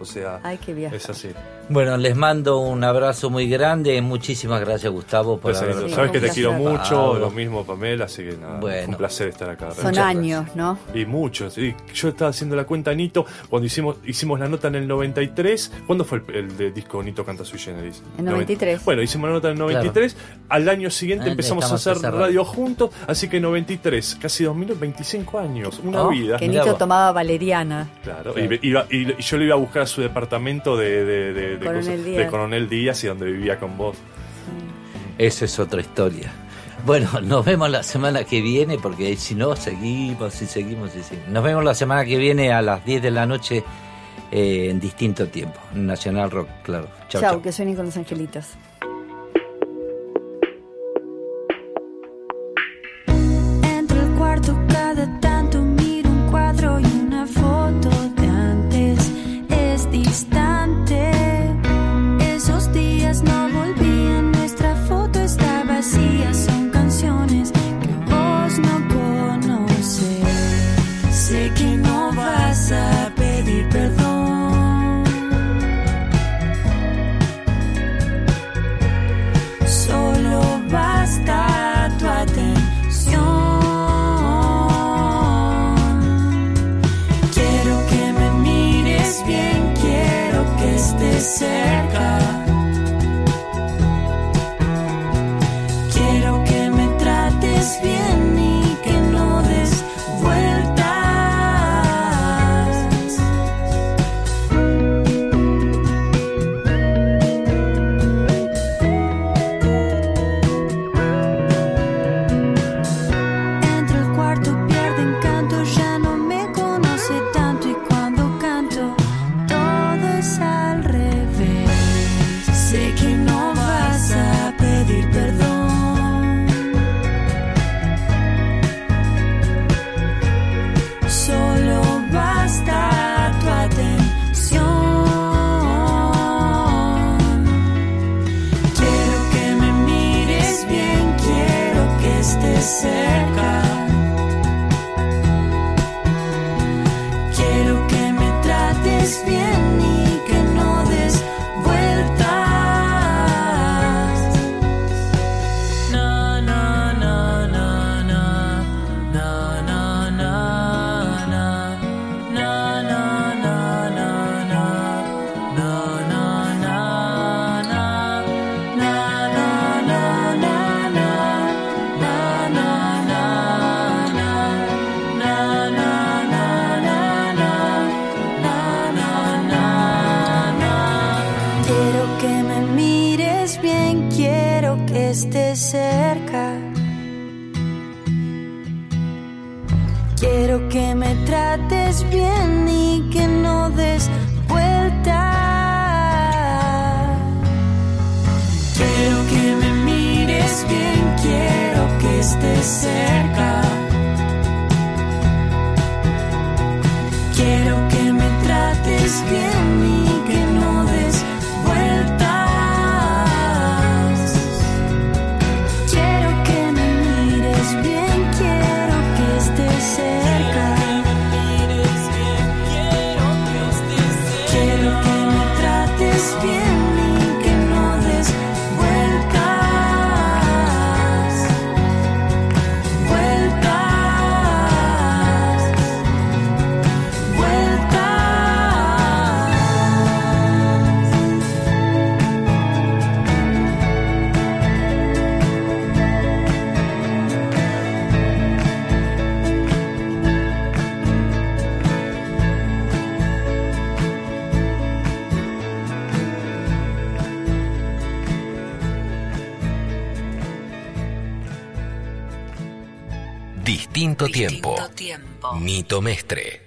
O sea, Hay que viajar. es así. Bueno, les mando un abrazo muy grande. Muchísimas gracias, Gustavo, por Pues, haber Sí, Sabes que te quiero mucho, Pablo. lo mismo Pamela, así que nada, Bueno. fue un placer estar acá. Son Muchas años, ¿no? Y muchos. Y yo estaba haciendo la cuenta Nito cuando hicimos hicimos la nota en el 93. ¿Cuándo fue el, el de disco Nito Canta Sui Generis? En 93. Bueno, hicimos la nota en el 93. Al año siguiente Ah, empezamos a hacer radio juntos. Así que 93, casi 2000, 25 años. Una Oh, vida. Que Nito tomaba valeriana. Claro, Claro. Y, iba- y- y yo lo iba a buscar a su departamento de, de, de- de Coronel cosas- Díaz. de Coronel Díaz y donde vivía con vos. Esa es otra historia. Bueno, nos vemos la semana que viene, porque si no, seguimos y seguimos y seguimos. Nos vemos la semana que viene a las 10 de la noche eh, en distinto tiempo. en Nacional Rock, claro. Chau. que suenen con los angelitos. Distinto, tiempo. Nito Mestre.